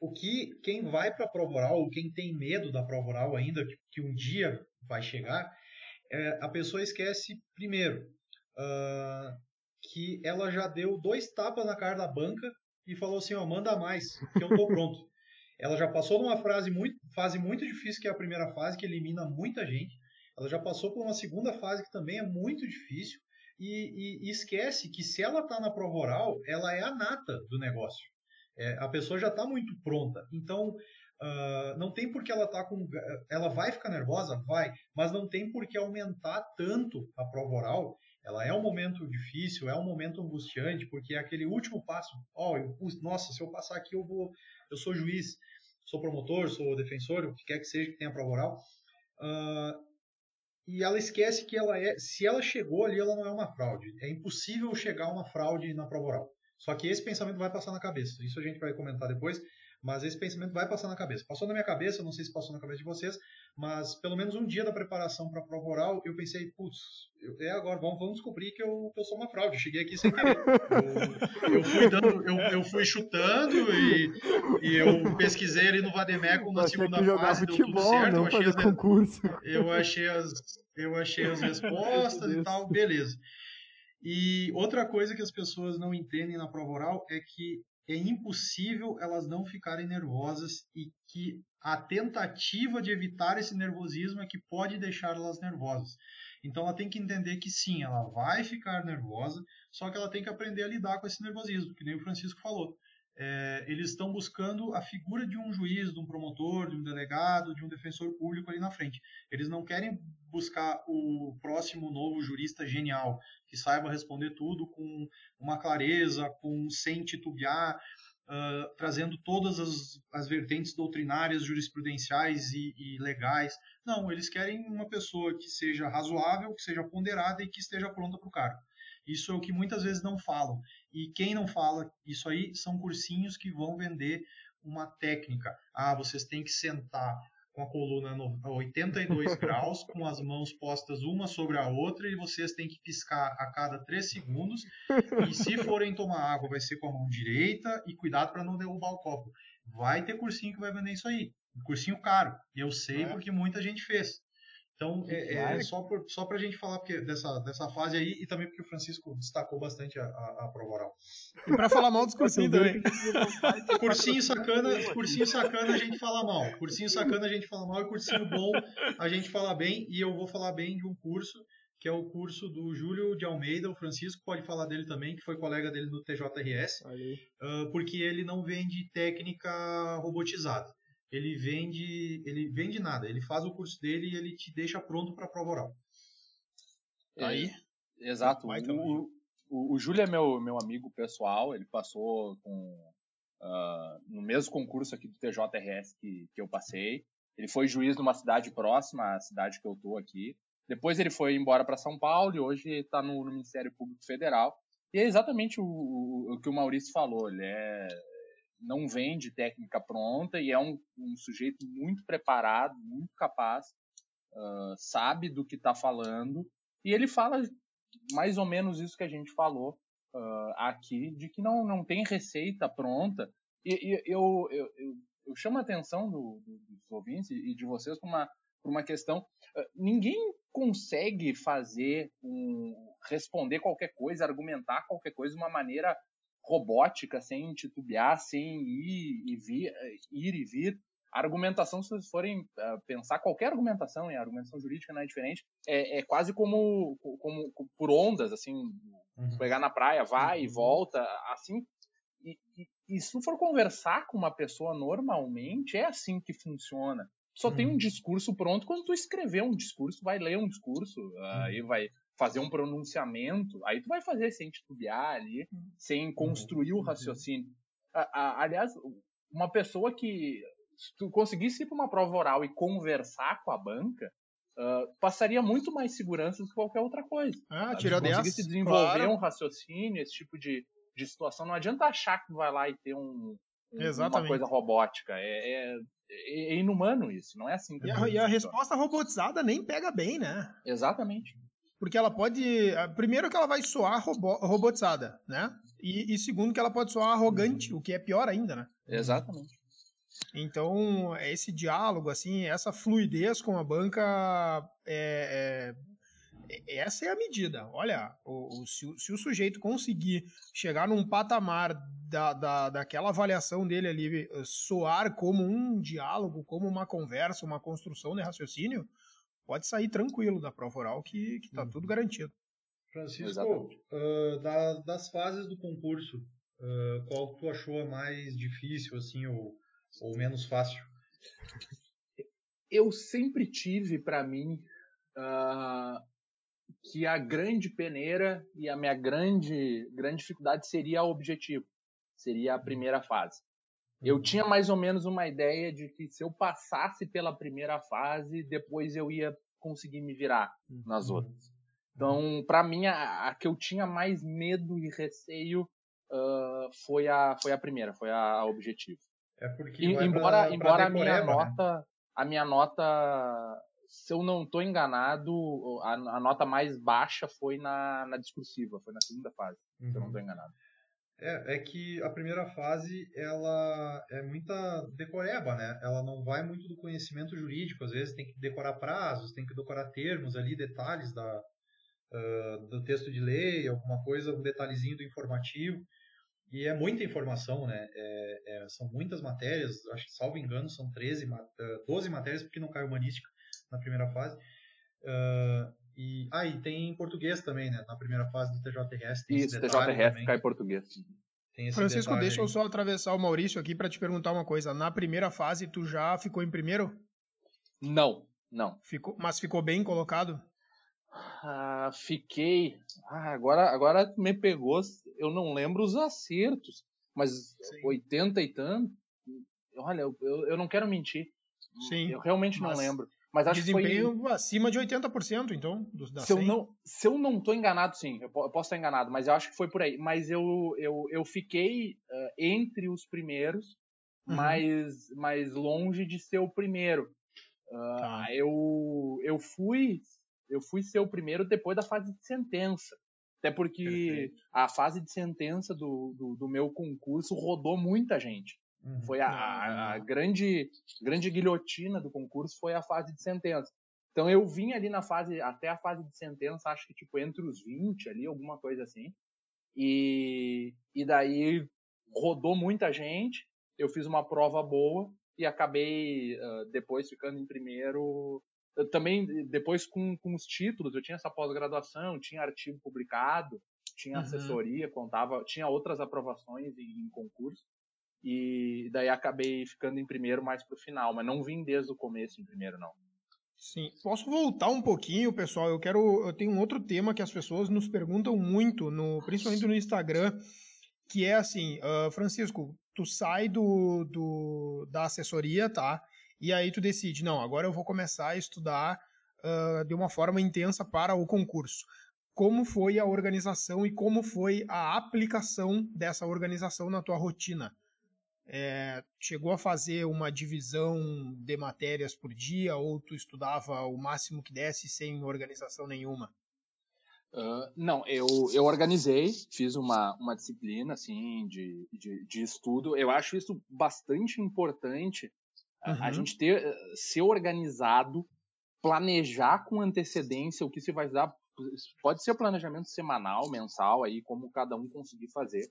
o que quem vai para a prova oral, ou quem tem medo da prova oral ainda, que, que um dia vai chegar, é, a pessoa esquece, primeiro, uh, que ela já deu dois tapas na cara da banca e falou assim, ó, manda mais, que eu tô pronto. ela já passou numa fase muito, fase muito difícil, que é a primeira fase, que elimina muita gente. Ela já passou por uma segunda fase, que também é muito difícil e, e, esquece que se ela está na prova oral, ela é a nata do negócio. É, a pessoa já está muito pronta. Então, uh, não tem por que ela tá com. Ela vai ficar nervosa? Vai, mas não tem por que aumentar tanto a prova oral. Ela é um momento difícil, é um momento angustiante, porque é aquele último passo. Oh, nossa, se eu passar aqui, eu vou. Eu sou juiz, sou promotor, sou defensor, o que quer que seja que tenha prova oral. Uh, e ela esquece que ela é, se ela chegou ali, ela não é uma fraude. É impossível chegar uma fraude na prova oral. Só que esse pensamento vai passar na cabeça. Isso a gente vai comentar depois, mas esse pensamento vai passar na cabeça. Passou na minha cabeça, não sei se passou na cabeça de vocês, mas pelo menos um dia da preparação para a prova oral, eu pensei, putz, é agora, vamos, vamos descobrir que eu, que eu sou uma fraude. Eu cheguei aqui sem querer. Eu, eu fui, dando, eu, eu fui chutando e, e eu pesquisei ali no Vademeco na segunda fase, deu tudo certo. eu achei, as, concurso. eu achei as, eu achei as respostas e tal, beleza. E outra coisa que as pessoas não entendem na prova oral é que é impossível elas não ficarem nervosas e que a tentativa de evitar esse nervosismo é que pode deixar elas nervosas. Então ela tem que entender que sim, ela vai ficar nervosa, só que ela tem que aprender a lidar com esse nervosismo, que nem o Francisco falou é, eles estão buscando a figura de um juiz, de um promotor, de um delegado, de um defensor público ali na frente. Eles não querem buscar o próximo novo jurista genial, que saiba responder tudo com uma clareza, com sem titubear, uh, trazendo todas as, as, vertentes doutrinárias, jurisprudenciais e, e legais. Não, eles querem uma pessoa que seja razoável, que seja ponderada e que esteja pronta para o cargo. Isso é o que muitas vezes não falam. E quem não fala isso aí são cursinhos que vão vender uma técnica. Ah, vocês têm que sentar com a coluna a 82 graus, com as mãos postas uma sobre a outra, e vocês têm que piscar a cada 3 segundos. E se forem tomar água, vai ser com a mão direita, e cuidado para não derrubar o copo. Vai ter cursinho que vai vender isso aí. Um cursinho caro. E eu sei é. porque muita gente fez. Então, é, é só, por, só pra gente falar porque dessa, dessa fase aí e também porque o Francisco destacou bastante a, a, a prova oral. E pra falar mal dos cursinhos também. cursinho sacana, cursinho sacana a gente fala mal. Cursinho sacana a gente fala mal e cursinho bom a gente fala bem. E eu vou falar bem de um curso que é o curso do Júlio de Almeida, o Francisco pode falar dele também, que foi colega dele no TJRS, uh, porque ele não vende técnica robotizada ele vende, ele vende nada, ele faz o curso dele e ele te deixa pronto para a prova oral. É, Aí, exato. O, o, o Júlio é meu, meu amigo pessoal, ele passou com, uh, no mesmo concurso aqui do TJRS que, que eu passei. Ele foi juiz numa cidade próxima à cidade que eu tô aqui. Depois ele foi embora para São Paulo e hoje está no, no, Ministério Público Federal. E é exatamente o, o, o que o Maurício falou. Ele é não vende técnica pronta e é um, um sujeito muito preparado, muito capaz, uh, sabe do que está falando e ele fala mais ou menos isso que a gente falou uh, aqui, de que não, não tem receita pronta. E, e eu, eu, eu, eu, chamo a atenção do, do, dos ouvintes e de vocês para uma, uma questão. Uh, ninguém consegue fazer um, responder qualquer coisa, argumentar qualquer coisa de uma maneira robótica, sem titubear, sem ir e vir, ir e vir. A argumentação, se vocês forem uh, pensar, qualquer argumentação, e a argumentação jurídica não é diferente, é, é quase como, como, como, por ondas, assim, uhum. pegar na praia, vai uhum. e volta, assim. E, e, e, se for conversar com uma pessoa normalmente, é assim que funciona. Só uhum. tem um uhum. discurso pronto quando tu escrever um discurso, vai ler um discurso, uh, aí vai fazer um pronunciamento, aí tu vai fazer sem titubear ali, sem construir o uhum. raciocínio. aliás, uma pessoa que se tu conseguisse ir para uma prova oral e conversar com a banca, uh, passaria muito mais segurança do que qualquer outra coisa. Ah, tira dessa. Conseguisse desenvolver claro. um raciocínio, esse tipo de, de situação. Não adianta achar que tu vai lá e ter um, um uma coisa robótica. É, é, é, inumano isso, não é assim. E a, e a resposta robotizada nem pega bem, né? Exatamente porque ela pode. Primeiro, que ela vai soar robo, robotizada, né? E, e, segundo, que ela pode soar arrogante, o que é pior ainda, né? Exatamente. Então, esse diálogo, assim, essa fluidez com a banca, é, é, essa é a medida. Olha, o, o, se, se, o sujeito conseguir chegar num patamar da, da, daquela avaliação dele ali, soar como um diálogo, como uma conversa, uma construção de raciocínio, pode sair tranquilo da prova oral que, que tá uhum. tudo garantido. Francisco, uh, da, das fases do concurso, uh, qual tu achou a mais difícil, assim, ou, ou menos fácil? Eu sempre tive para mim uh, que a grande peneira e a minha grande, grande dificuldade seria o objetivo, seria a primeira fase. Eu uhum. tinha mais ou menos uma ideia de que se eu passasse pela primeira fase, depois eu ia conseguir me virar nas uhum. outras. Então, para mim, a, a, que eu tinha mais medo e receio uh, foi, a, foi a primeira, foi a, a objetivo. É porque e, embora pra, embora a minha né? nota, a minha nota, se eu não estou enganado, a, a, nota mais baixa foi na, na discursiva, foi na segunda fase, uhum. se eu não estou uhum. enganado. É, é que a primeira fase ela é muita decoreba, né? Ela não vai muito do conhecimento jurídico, às vezes tem que decorar prazos, tem que decorar termos ali, detalhes da, uh, do texto de lei, alguma coisa, um detalhezinho do informativo. E é muita informação, né? É, é, são muitas matérias, acho que, salvo engano, são 13, 12 matérias, porque não cai humanística na primeira fase. Uh, e, ah, e tem português também, né? Na primeira fase do TJRS. Tem Isso, TJRS cai português. Francisco, deixa aí. eu só atravessar o Maurício aqui para te perguntar uma coisa. Na primeira fase, tu já ficou em primeiro? Não, não. Ficou, mas ficou bem colocado? Ah, fiquei. Ah, agora, agora me pegou. Eu não lembro os acertos, mas Sim. 80 e tanto. Olha, eu, eu, eu não quero mentir. Sim. Eu realmente não lembro. Mas acho Desempenho que foi... acima de 80%, então, do, da se 100. Eu não, se eu não estou enganado, sim, eu posso estar enganado, mas eu acho que foi por aí. Mas eu, eu, eu fiquei uh, entre os primeiros, uhum. mas, mas longe de ser o primeiro. Uh, tá. eu, eu, fui, eu fui ser o primeiro depois da fase de sentença. Até porque Perfeito. a fase de sentença do, do, do meu concurso rodou muita gente. Uhum. Foi a, a, a, grande, grande guilhotina do concurso foi a fase de sentença. Então eu vim ali na fase, até a fase de sentença, acho que tipo entre os 20 ali, alguma coisa assim. E, e daí rodou muita gente, eu fiz uma prova boa e acabei uh, depois ficando em primeiro. Eu também, depois com, com os títulos, eu tinha essa pós-graduação, tinha artigo publicado, tinha uhum. assessoria, contava, tinha outras aprovações em, em concurso. E daí acabei ficando em primeiro mais pro final, mas não vim desde o começo em primeiro, não. Sim, posso voltar um pouquinho, pessoal? Eu quero, eu tenho um outro tema que as pessoas nos perguntam muito, no, principalmente no Instagram, que é assim, uh, Francisco, tu sai do, do, da assessoria, tá? E aí tu decide, não, agora eu vou começar a estudar uh, de uma forma intensa para o concurso. Como foi a organização e como foi a aplicação dessa organização na tua rotina? É, chegou a fazer uma divisão de matérias por dia ou tu estudava o máximo que desse sem organização nenhuma? Uh, não, eu, eu organizei, fiz uma, uma disciplina assim de, de, de estudo. Eu acho isso bastante importante uhum. a, gente ter eh, ser organizado, planejar com antecedência o que se vai dar. Pode ser planejamento semanal, mensal, aí como cada um conseguir fazer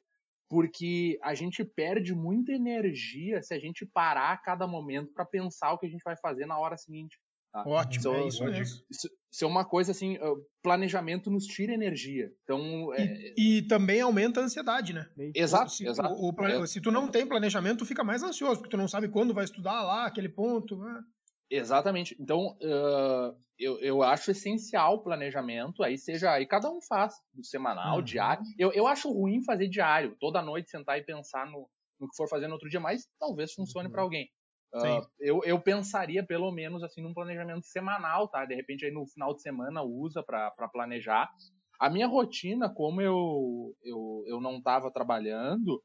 porque a gente perde muita energia se a gente parar a cada momento para pensar o que a gente vai fazer na hora seguinte. Tá? Ótimo, então, é isso mesmo. Isso, isso, é uma coisa assim, planejamento nos tira energia. Então, é... e, e, também aumenta a ansiedade, né? Exato, se, exato. O, o, é. se tu não tem planejamento, tu fica mais ansioso, porque tu não sabe quando vai estudar lá, aquele ponto. Né? Exatamente. Então, uh, eu, eu acho essencial o planejamento, aí seja, aí cada um faz, do semanal, uhum. diário. Eu, eu acho ruim fazer diário, toda noite sentar e pensar no, no que for fazer no outro dia, mas talvez funcione uhum. para alguém. Uh, eu, eu pensaria pelo menos assim num planejamento semanal, tá? De repente aí no final de semana usa para planejar. A minha rotina, como eu, eu, eu não estava trabalhando,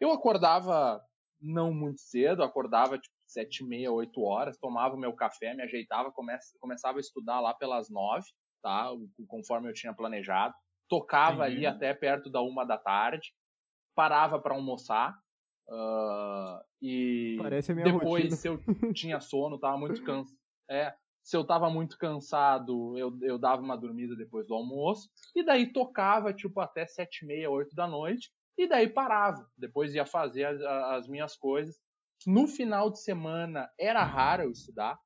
eu acordava não muito cedo, acordava tipo sete e meia, oito horas, tomava o meu café, me ajeitava, come, começava a estudar lá pelas nove, tá? Conforme eu tinha planejado. Tocava ali até perto da uma da tarde, parava para almoçar. Uh, e depois, rotina. se eu tinha sono, tava muito cansado. É, se eu tava muito cansado, eu, eu dava uma dormida depois do almoço. E daí tocava, tipo, até sete e meia, oito da noite. E daí parava. Depois ia fazer as, as minhas coisas. No final de semana era raro eu estudar,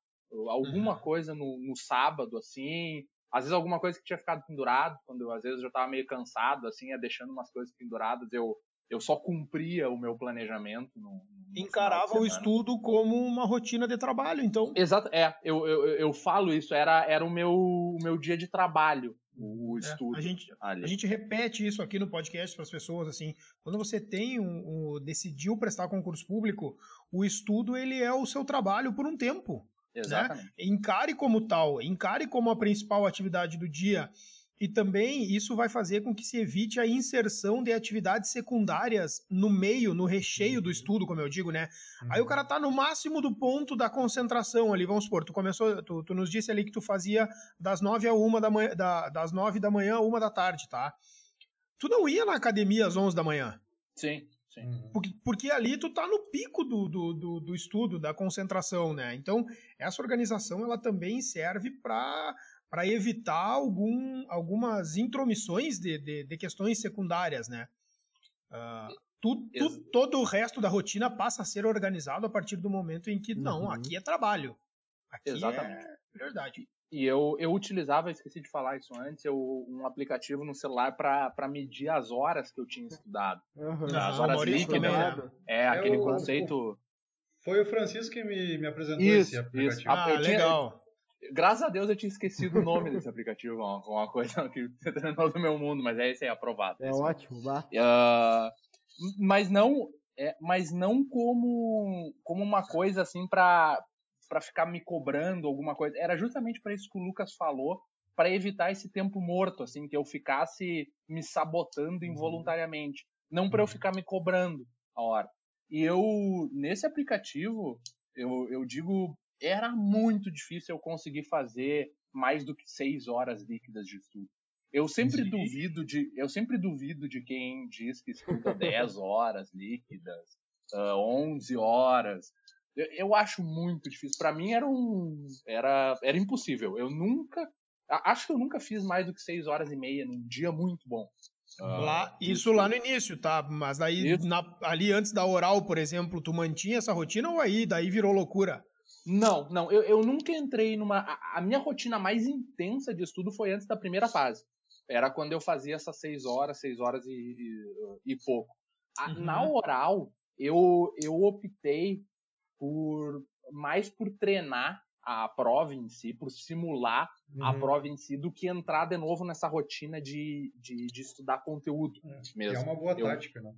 alguma uhum. coisa no, no, sábado, assim, às vezes alguma coisa que tinha ficado pendurado, quando às vezes eu já estava meio cansado, assim, ia deixando umas coisas penduradas, eu, eu só cumpria o meu planejamento. No, no Encarava o estudo como uma rotina de trabalho, então. Exato, é, eu, eu, eu falo isso, era, era o, meu, o meu dia de trabalho o, estudo. É, a, gente, a gente repete isso aqui no podcast para as pessoas, assim, quando você tem um, um, decidiu prestar concurso público, o estudo ele é o seu trabalho por um tempo. Né? Exatamente. Né? Encare como tal, encare como a principal atividade do dia. E também isso vai fazer com que se evite a inserção de atividades secundárias no meio, no recheio do uhum. estudo, como eu digo, né? Uhum. Aí o cara tá no máximo do ponto da concentração ali, vamos supor, tu começou, tu, tu nos disse ali que tu fazia das nove a uma da manhã, da, das nove da manhã a uma da tarde, tá? Tu não ia na academia às onze da manhã. Sim. Sim. Uhum. Porque, porque ali tu tá no pico do, do, do, do estudo, da concentração, né? Então, essa organização ela também serve para para evitar algum, algumas intromissões de, de, de questões secundárias, né? Uh, tu, tu, todo o resto da rotina passa a ser organizado a partir do momento em que, não, uhum. aqui é trabalho. Aqui é Exatamente. é verdade. E eu, eu utilizava, esqueci de falar isso antes, eu, um aplicativo no celular para medir as horas que eu tinha estudado. Uhum. As horas líquidas. Né? É, é, aquele o, conceito. Foi o Francisco que me, me apresentou isso, esse aplicativo. Isso. Ah, legal. Graças a Deus eu tinha esquecido o nome desse aplicativo, uma, uma coisa que treinou do meu mundo, mas é esse aí, aprovado. É ótimo, vá. Uh, mas não, é, mas não como, como uma coisa assim para para ficar me cobrando alguma coisa. Era justamente para isso que o Lucas falou, para evitar esse tempo morto, assim, que eu ficasse me sabotando uhum. involuntariamente, não para eu uhum. ficar me cobrando a hora. E eu nesse aplicativo, eu, eu digo era muito difícil eu conseguir fazer mais do que seis horas líquidas de estudo. Eu sempre Sim. duvido de, eu sempre duvido de quem diz que estuda 10 horas líquidas, uh, 11 horas. Eu, eu acho muito difícil. Para mim era um. Era, era impossível. Eu nunca. Acho que eu nunca fiz mais do que seis horas e meia num dia muito bom. Lá, ah, isso lá no início, tá? Mas aí na, ali antes da oral, por exemplo, tu mantinha essa rotina ou aí daí virou loucura? Não, não. Eu, eu nunca entrei numa. A, a, minha rotina mais intensa de estudo foi antes da primeira fase. Era quando eu fazia essas seis horas, seis horas e, e, e pouco. A, uhum. Na oral, eu, eu optei por mais por treinar a prova em si, por simular uhum. a prova em si, do que entrar de novo nessa rotina de, de, de estudar conteúdo é, mesmo. É uma boa eu, tática, né?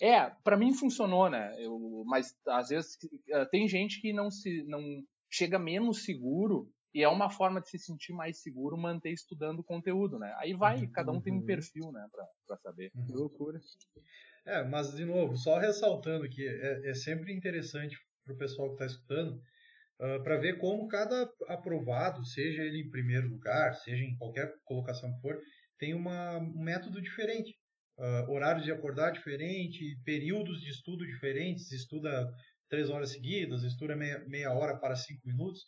É, para mim funcionou, né? Eu, mas às vezes uh, tem gente que não se não chega menos seguro e é uma forma de se sentir mais seguro manter estudando conteúdo, né? Aí vai, uhum. cada um tem um uhum. perfil, né, para saber. Que loucura. É, mas de novo, só ressaltando que é, é sempre interessante para o pessoal que está escutando uh, para ver como cada aprovado, seja ele em primeiro lugar, seja em qualquer colocação que for, tem uma, um método diferente. Uh, horários de acordar diferente, períodos de estudo diferentes, estuda três horas seguidas, estuda meia, meia hora para cinco minutos.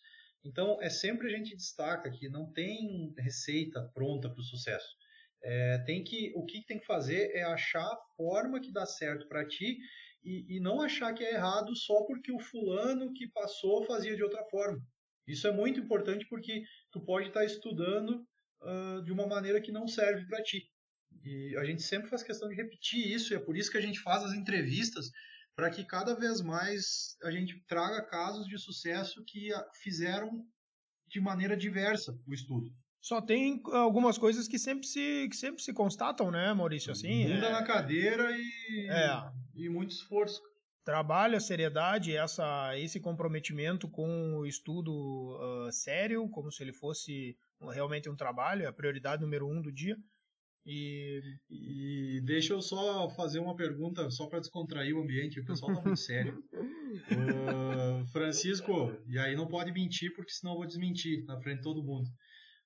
Então, é sempre a gente destaca que não tem receita pronta para o sucesso. É, tem que, o que tem que fazer é achar a forma que dá certo para ti e, e, não achar que é errado só porque o fulano que passou fazia de outra forma. Isso é muito importante porque tu pode estar estudando uh, de uma maneira que não serve para ti. E a gente sempre faz questão de repetir isso, e é por isso que a gente faz as entrevistas, para que cada vez mais a gente traga casos de sucesso que fizeram de maneira diversa o estudo. Só tem algumas coisas que sempre se, que sempre se constatam, né, Maurício? Assim, Bunda é... na cadeira e, é. e muito esforço. Trabalho, a seriedade, essa, esse comprometimento com o estudo uh, sério, como se ele fosse realmente um trabalho, é a prioridade número um do dia. E, e deixa eu só fazer uma pergunta, só para descontrair o ambiente, o pessoal tá muito sério. Uh, Francisco, e aí não pode mentir, porque senão eu vou desmentir na frente de todo mundo.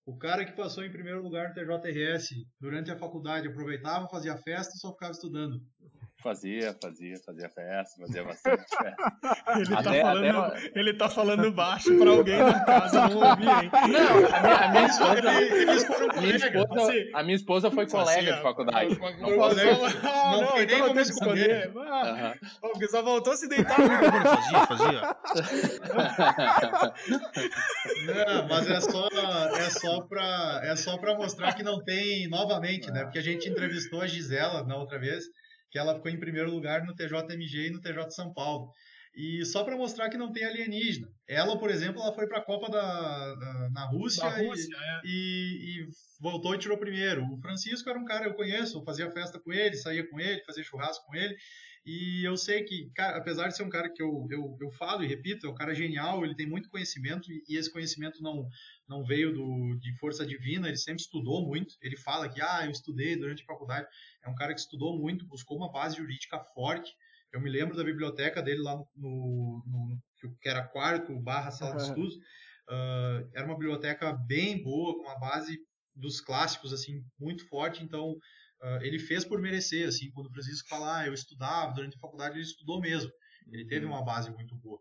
O cara que passou em primeiro lugar no TJRS durante a faculdade aproveitava, fazia festa e só ficava estudando. Fazia, fazia, fazia festa, fazia bastante festa. ele, tá até, tá falando, até... ele tá falando baixo pra alguém na casa não ouvir, hein? Não, a minha, a minha esposa. Eles foram minha esposa assim, a minha esposa foi colega de faculdade. Não, não, não, não, não então não tem que esconder. Ah, Porque só voltou a se deitar. fazia, fazia. Não, mas é só, é, só pra, é só pra mostrar que não tem novamente, né? Porque a gente entrevistou a Gisela na outra vez que ela ficou em primeiro lugar no TJMG e no TJ São Paulo. E só para mostrar que não tem alienígena. Ela, por exemplo, ela foi para a Copa da, da, na Rússia, da Rússia e, é. e, e, voltou e tirou primeiro. O Francisco era um cara eu conheço, eu fazia festa com ele, saía com ele, fazia churrasco com ele. E eu sei que, cara, apesar de ser um cara que eu, eu, eu falo e repito, é um cara genial, ele tem muito conhecimento e, esse conhecimento não, não veio do, de força divina, ele sempre estudou muito. Ele fala que, ah, eu estudei durante a faculdade. É um cara que estudou muito, buscou uma base jurídica forte. Eu me lembro da biblioteca dele lá no, no, no que era quarto barra sala de estudos. Uh, era uma biblioteca bem boa, com uma base dos clássicos assim muito forte. Então uh, ele fez por merecer. Assim, quando o Francisco fala, ah, eu estudava durante a faculdade, ele estudou mesmo. Ele teve uhum. uma base muito boa.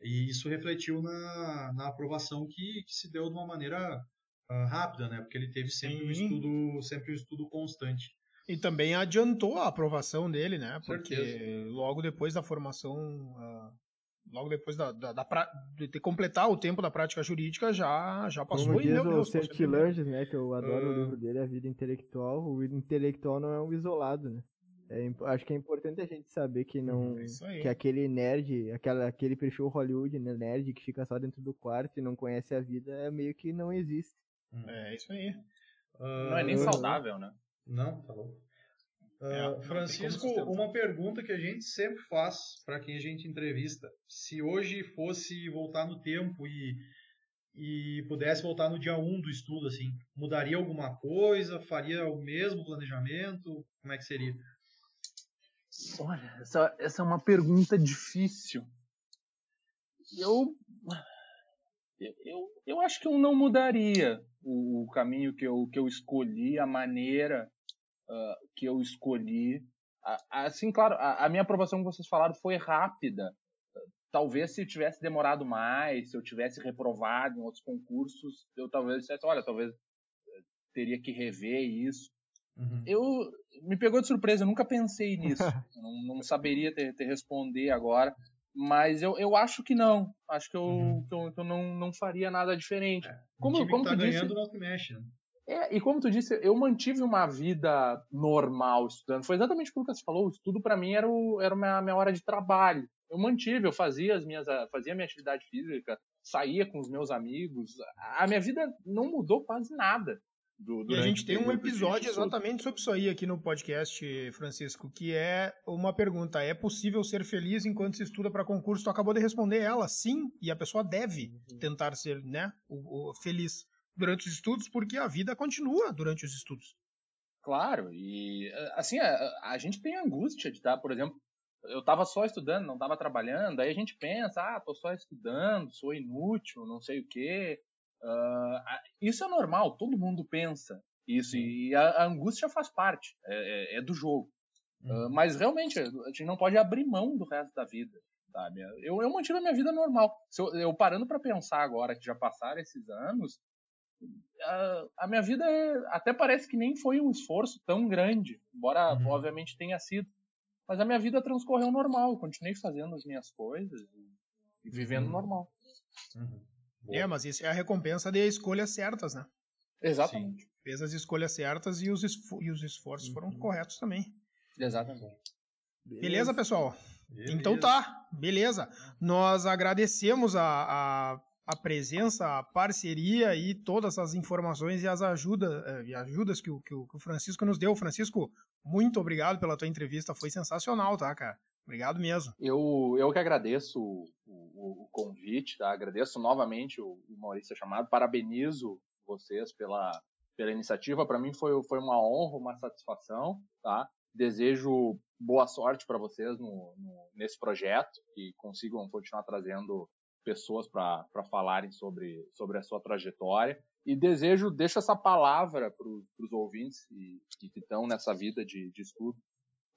E isso refletiu na, na aprovação que, que se deu de uma maneira uh, rápida, né? Porque ele teve sempre um estudo, sempre um estudo constante. E também adiantou a aprovação dele, né? Porque Certeza. logo depois da formação, uh, logo depois da, da, da de ter completar o tempo da prática jurídica, já, já passou. Como diz o Seth Langes, né? Que eu adoro uh... o ah. livro dele, A Vida Intelectual. O intelectual não é um isolado, né? É, acho que é importante a gente saber que não. É que aquele nerd, aquela, aquele perfil Hollywood, né, nerd que fica só dentro do quarto e não conhece a vida, é meio que não existe. É isso aí. Uh, não é nem saudável, né? Não, tá louco. Uh, é, Francisco, uma pergunta que a gente sempre faz para quem a gente entrevista: se hoje fosse voltar no tempo e, e pudesse voltar no dia 1 do estudo, assim, mudaria alguma coisa? Faria o mesmo planejamento? Como é que seria? Olha, essa, essa é uma pergunta difícil. Eu, eu, eu acho que eu não mudaria o, o caminho que eu, que eu escolhi, a maneira uh, que eu escolhi. Assim, claro, a, a, minha aprovação que vocês falaram foi rápida. talvez se tivesse demorado mais, se eu tivesse reprovado em outros concursos, eu talvez dissesse, olha, talvez eh, teria que rever isso. Uhum. Eu me pegou de surpresa, eu nunca pensei nisso. não, não, saberia te, te, responder agora, mas eu, eu acho que não. Acho que eu, uhum. que eu, que eu, não, não faria nada diferente. É, como, como tá tu ganhando, disse, não mexe, né? É, e como tu disse, eu mantive uma vida normal estudando. Foi exatamente o que você falou. O estudo para mim era, o, era a minha, minha hora de trabalho. Eu mantive, eu fazia as minhas, fazia a minha atividade física, saía com os meus amigos. A minha vida não mudou quase nada. Do, e a gente tem um episódio exatamente sobre isso aí aqui no podcast, Francisco, que é uma pergunta: é possível ser feliz enquanto se estuda para concurso? Tu acabou de responder ela, sim, e a pessoa deve uhum. tentar ser, né, o, o feliz durante os estudos, porque a vida continua durante os estudos. Claro, e assim, a, a gente tem angústia de estar, por exemplo, eu estava só estudando, não estava trabalhando, aí a gente pensa, ah, tô só estudando, sou inútil, não sei o quê. Uh, isso é normal, todo mundo pensa isso, e a, a angústia faz parte, é, é, é do jogo. Uh, mas realmente, a gente não pode abrir mão do resto da vida. Sabe? Eu, eu mantive a minha vida normal. Eu, eu, parando para pensar agora que já passaram esses anos, a, a, minha vida até parece que nem foi um esforço tão grande, embora uhum. obviamente tenha sido. Mas a minha vida transcorreu normal, eu continuei fazendo as minhas coisas e, e vivendo uhum. normal. Uhum. É, mas isso é a recompensa de escolhas certas, né? Exatamente. Sim. Fez as escolhas certas e os, e os esforços foram uhum. corretos também. Exatamente. Beleza, beleza pessoal? Beleza. Então tá, beleza. Nós agradecemos a, a a presença, a parceria e todas as informações e as ajudas, eh, e ajudas que, o, que o Francisco nos deu. Francisco, muito obrigado pela tua entrevista, foi sensacional, tá, cara? Obrigado mesmo. Eu, eu que agradeço o, o, o convite, tá? Agradeço novamente o, o Maurício chamado, parabenizo vocês pela, pela iniciativa. Para mim foi, foi uma honra, uma satisfação, tá? Desejo boa sorte para vocês no, no, nesse projeto, que consigam continuar trazendo pessoas para falarem sobre, sobre a sua trajetória. E desejo, deixo essa palavra para os ouvintes e, que estão nessa vida de, de estudo,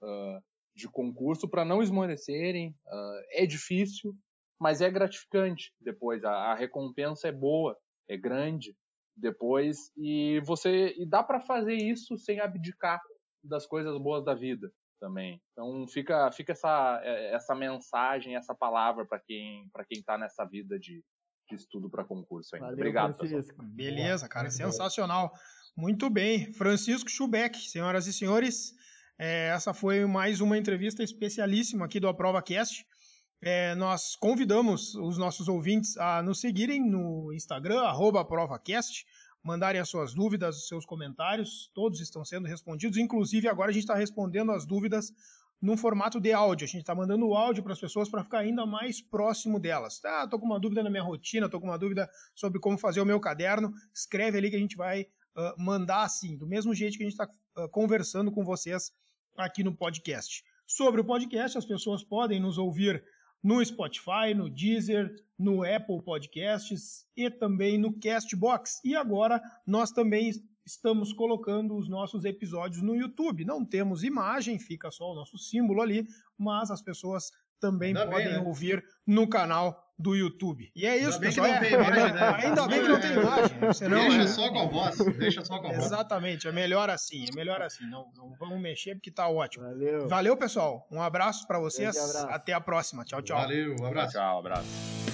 uh, de concurso, para não esmorecerem. Uh, é difícil, mas é gratificante depois. A, a recompensa é boa, é grande depois. E você e dá para fazer isso sem abdicar das coisas boas da vida também. Então fica, fica essa, é, essa mensagem, essa palavra para quem para quem está nessa vida de, de estudo para concurso ainda. Valeu, Obrigado, Francisco. Beleza, cara, sensacional. Muito bem, Francisco Schubeck, senhoras e senhores, é, essa foi mais uma entrevista especialíssima aqui do Aprova Cast. É, nós convidamos os nossos ouvintes a nos seguirem no Instagram, AprovaCast, mandarem as suas dúvidas, os seus comentários, todos estão sendo respondidos. Inclusive, agora a gente está respondendo as dúvidas num formato de áudio. A gente está mandando o áudio para as pessoas para ficar ainda mais próximo delas. Tá, tô com uma dúvida na minha rotina, tô com uma dúvida sobre como fazer o meu caderno. Escreve ali que a gente vai uh, mandar assim, do mesmo jeito que a gente está uh, conversando com vocês aqui no podcast. Sobre o podcast, as pessoas podem nos ouvir no Spotify, no Deezer, no Apple Podcasts e também no Castbox. E agora nós também estamos colocando os nossos episódios no YouTube. Não temos imagem, fica só o nosso símbolo ali, mas as pessoas também Ainda podem bem, né? ouvir no canal do YouTube. E é isso, ainda pessoal. Bem imagem, né? Ainda bem que não tem imagem. Senão, deixa é... só com a voz. Deixa só com a voz. Exatamente, é melhor assim. É melhor assim. Não, não vamos mexer porque tá ótimo. Valeu. Valeu, pessoal. Um abraço para vocês. Até a próxima. Tchau, tchau. Valeu, um abraço. Tchau, abraço.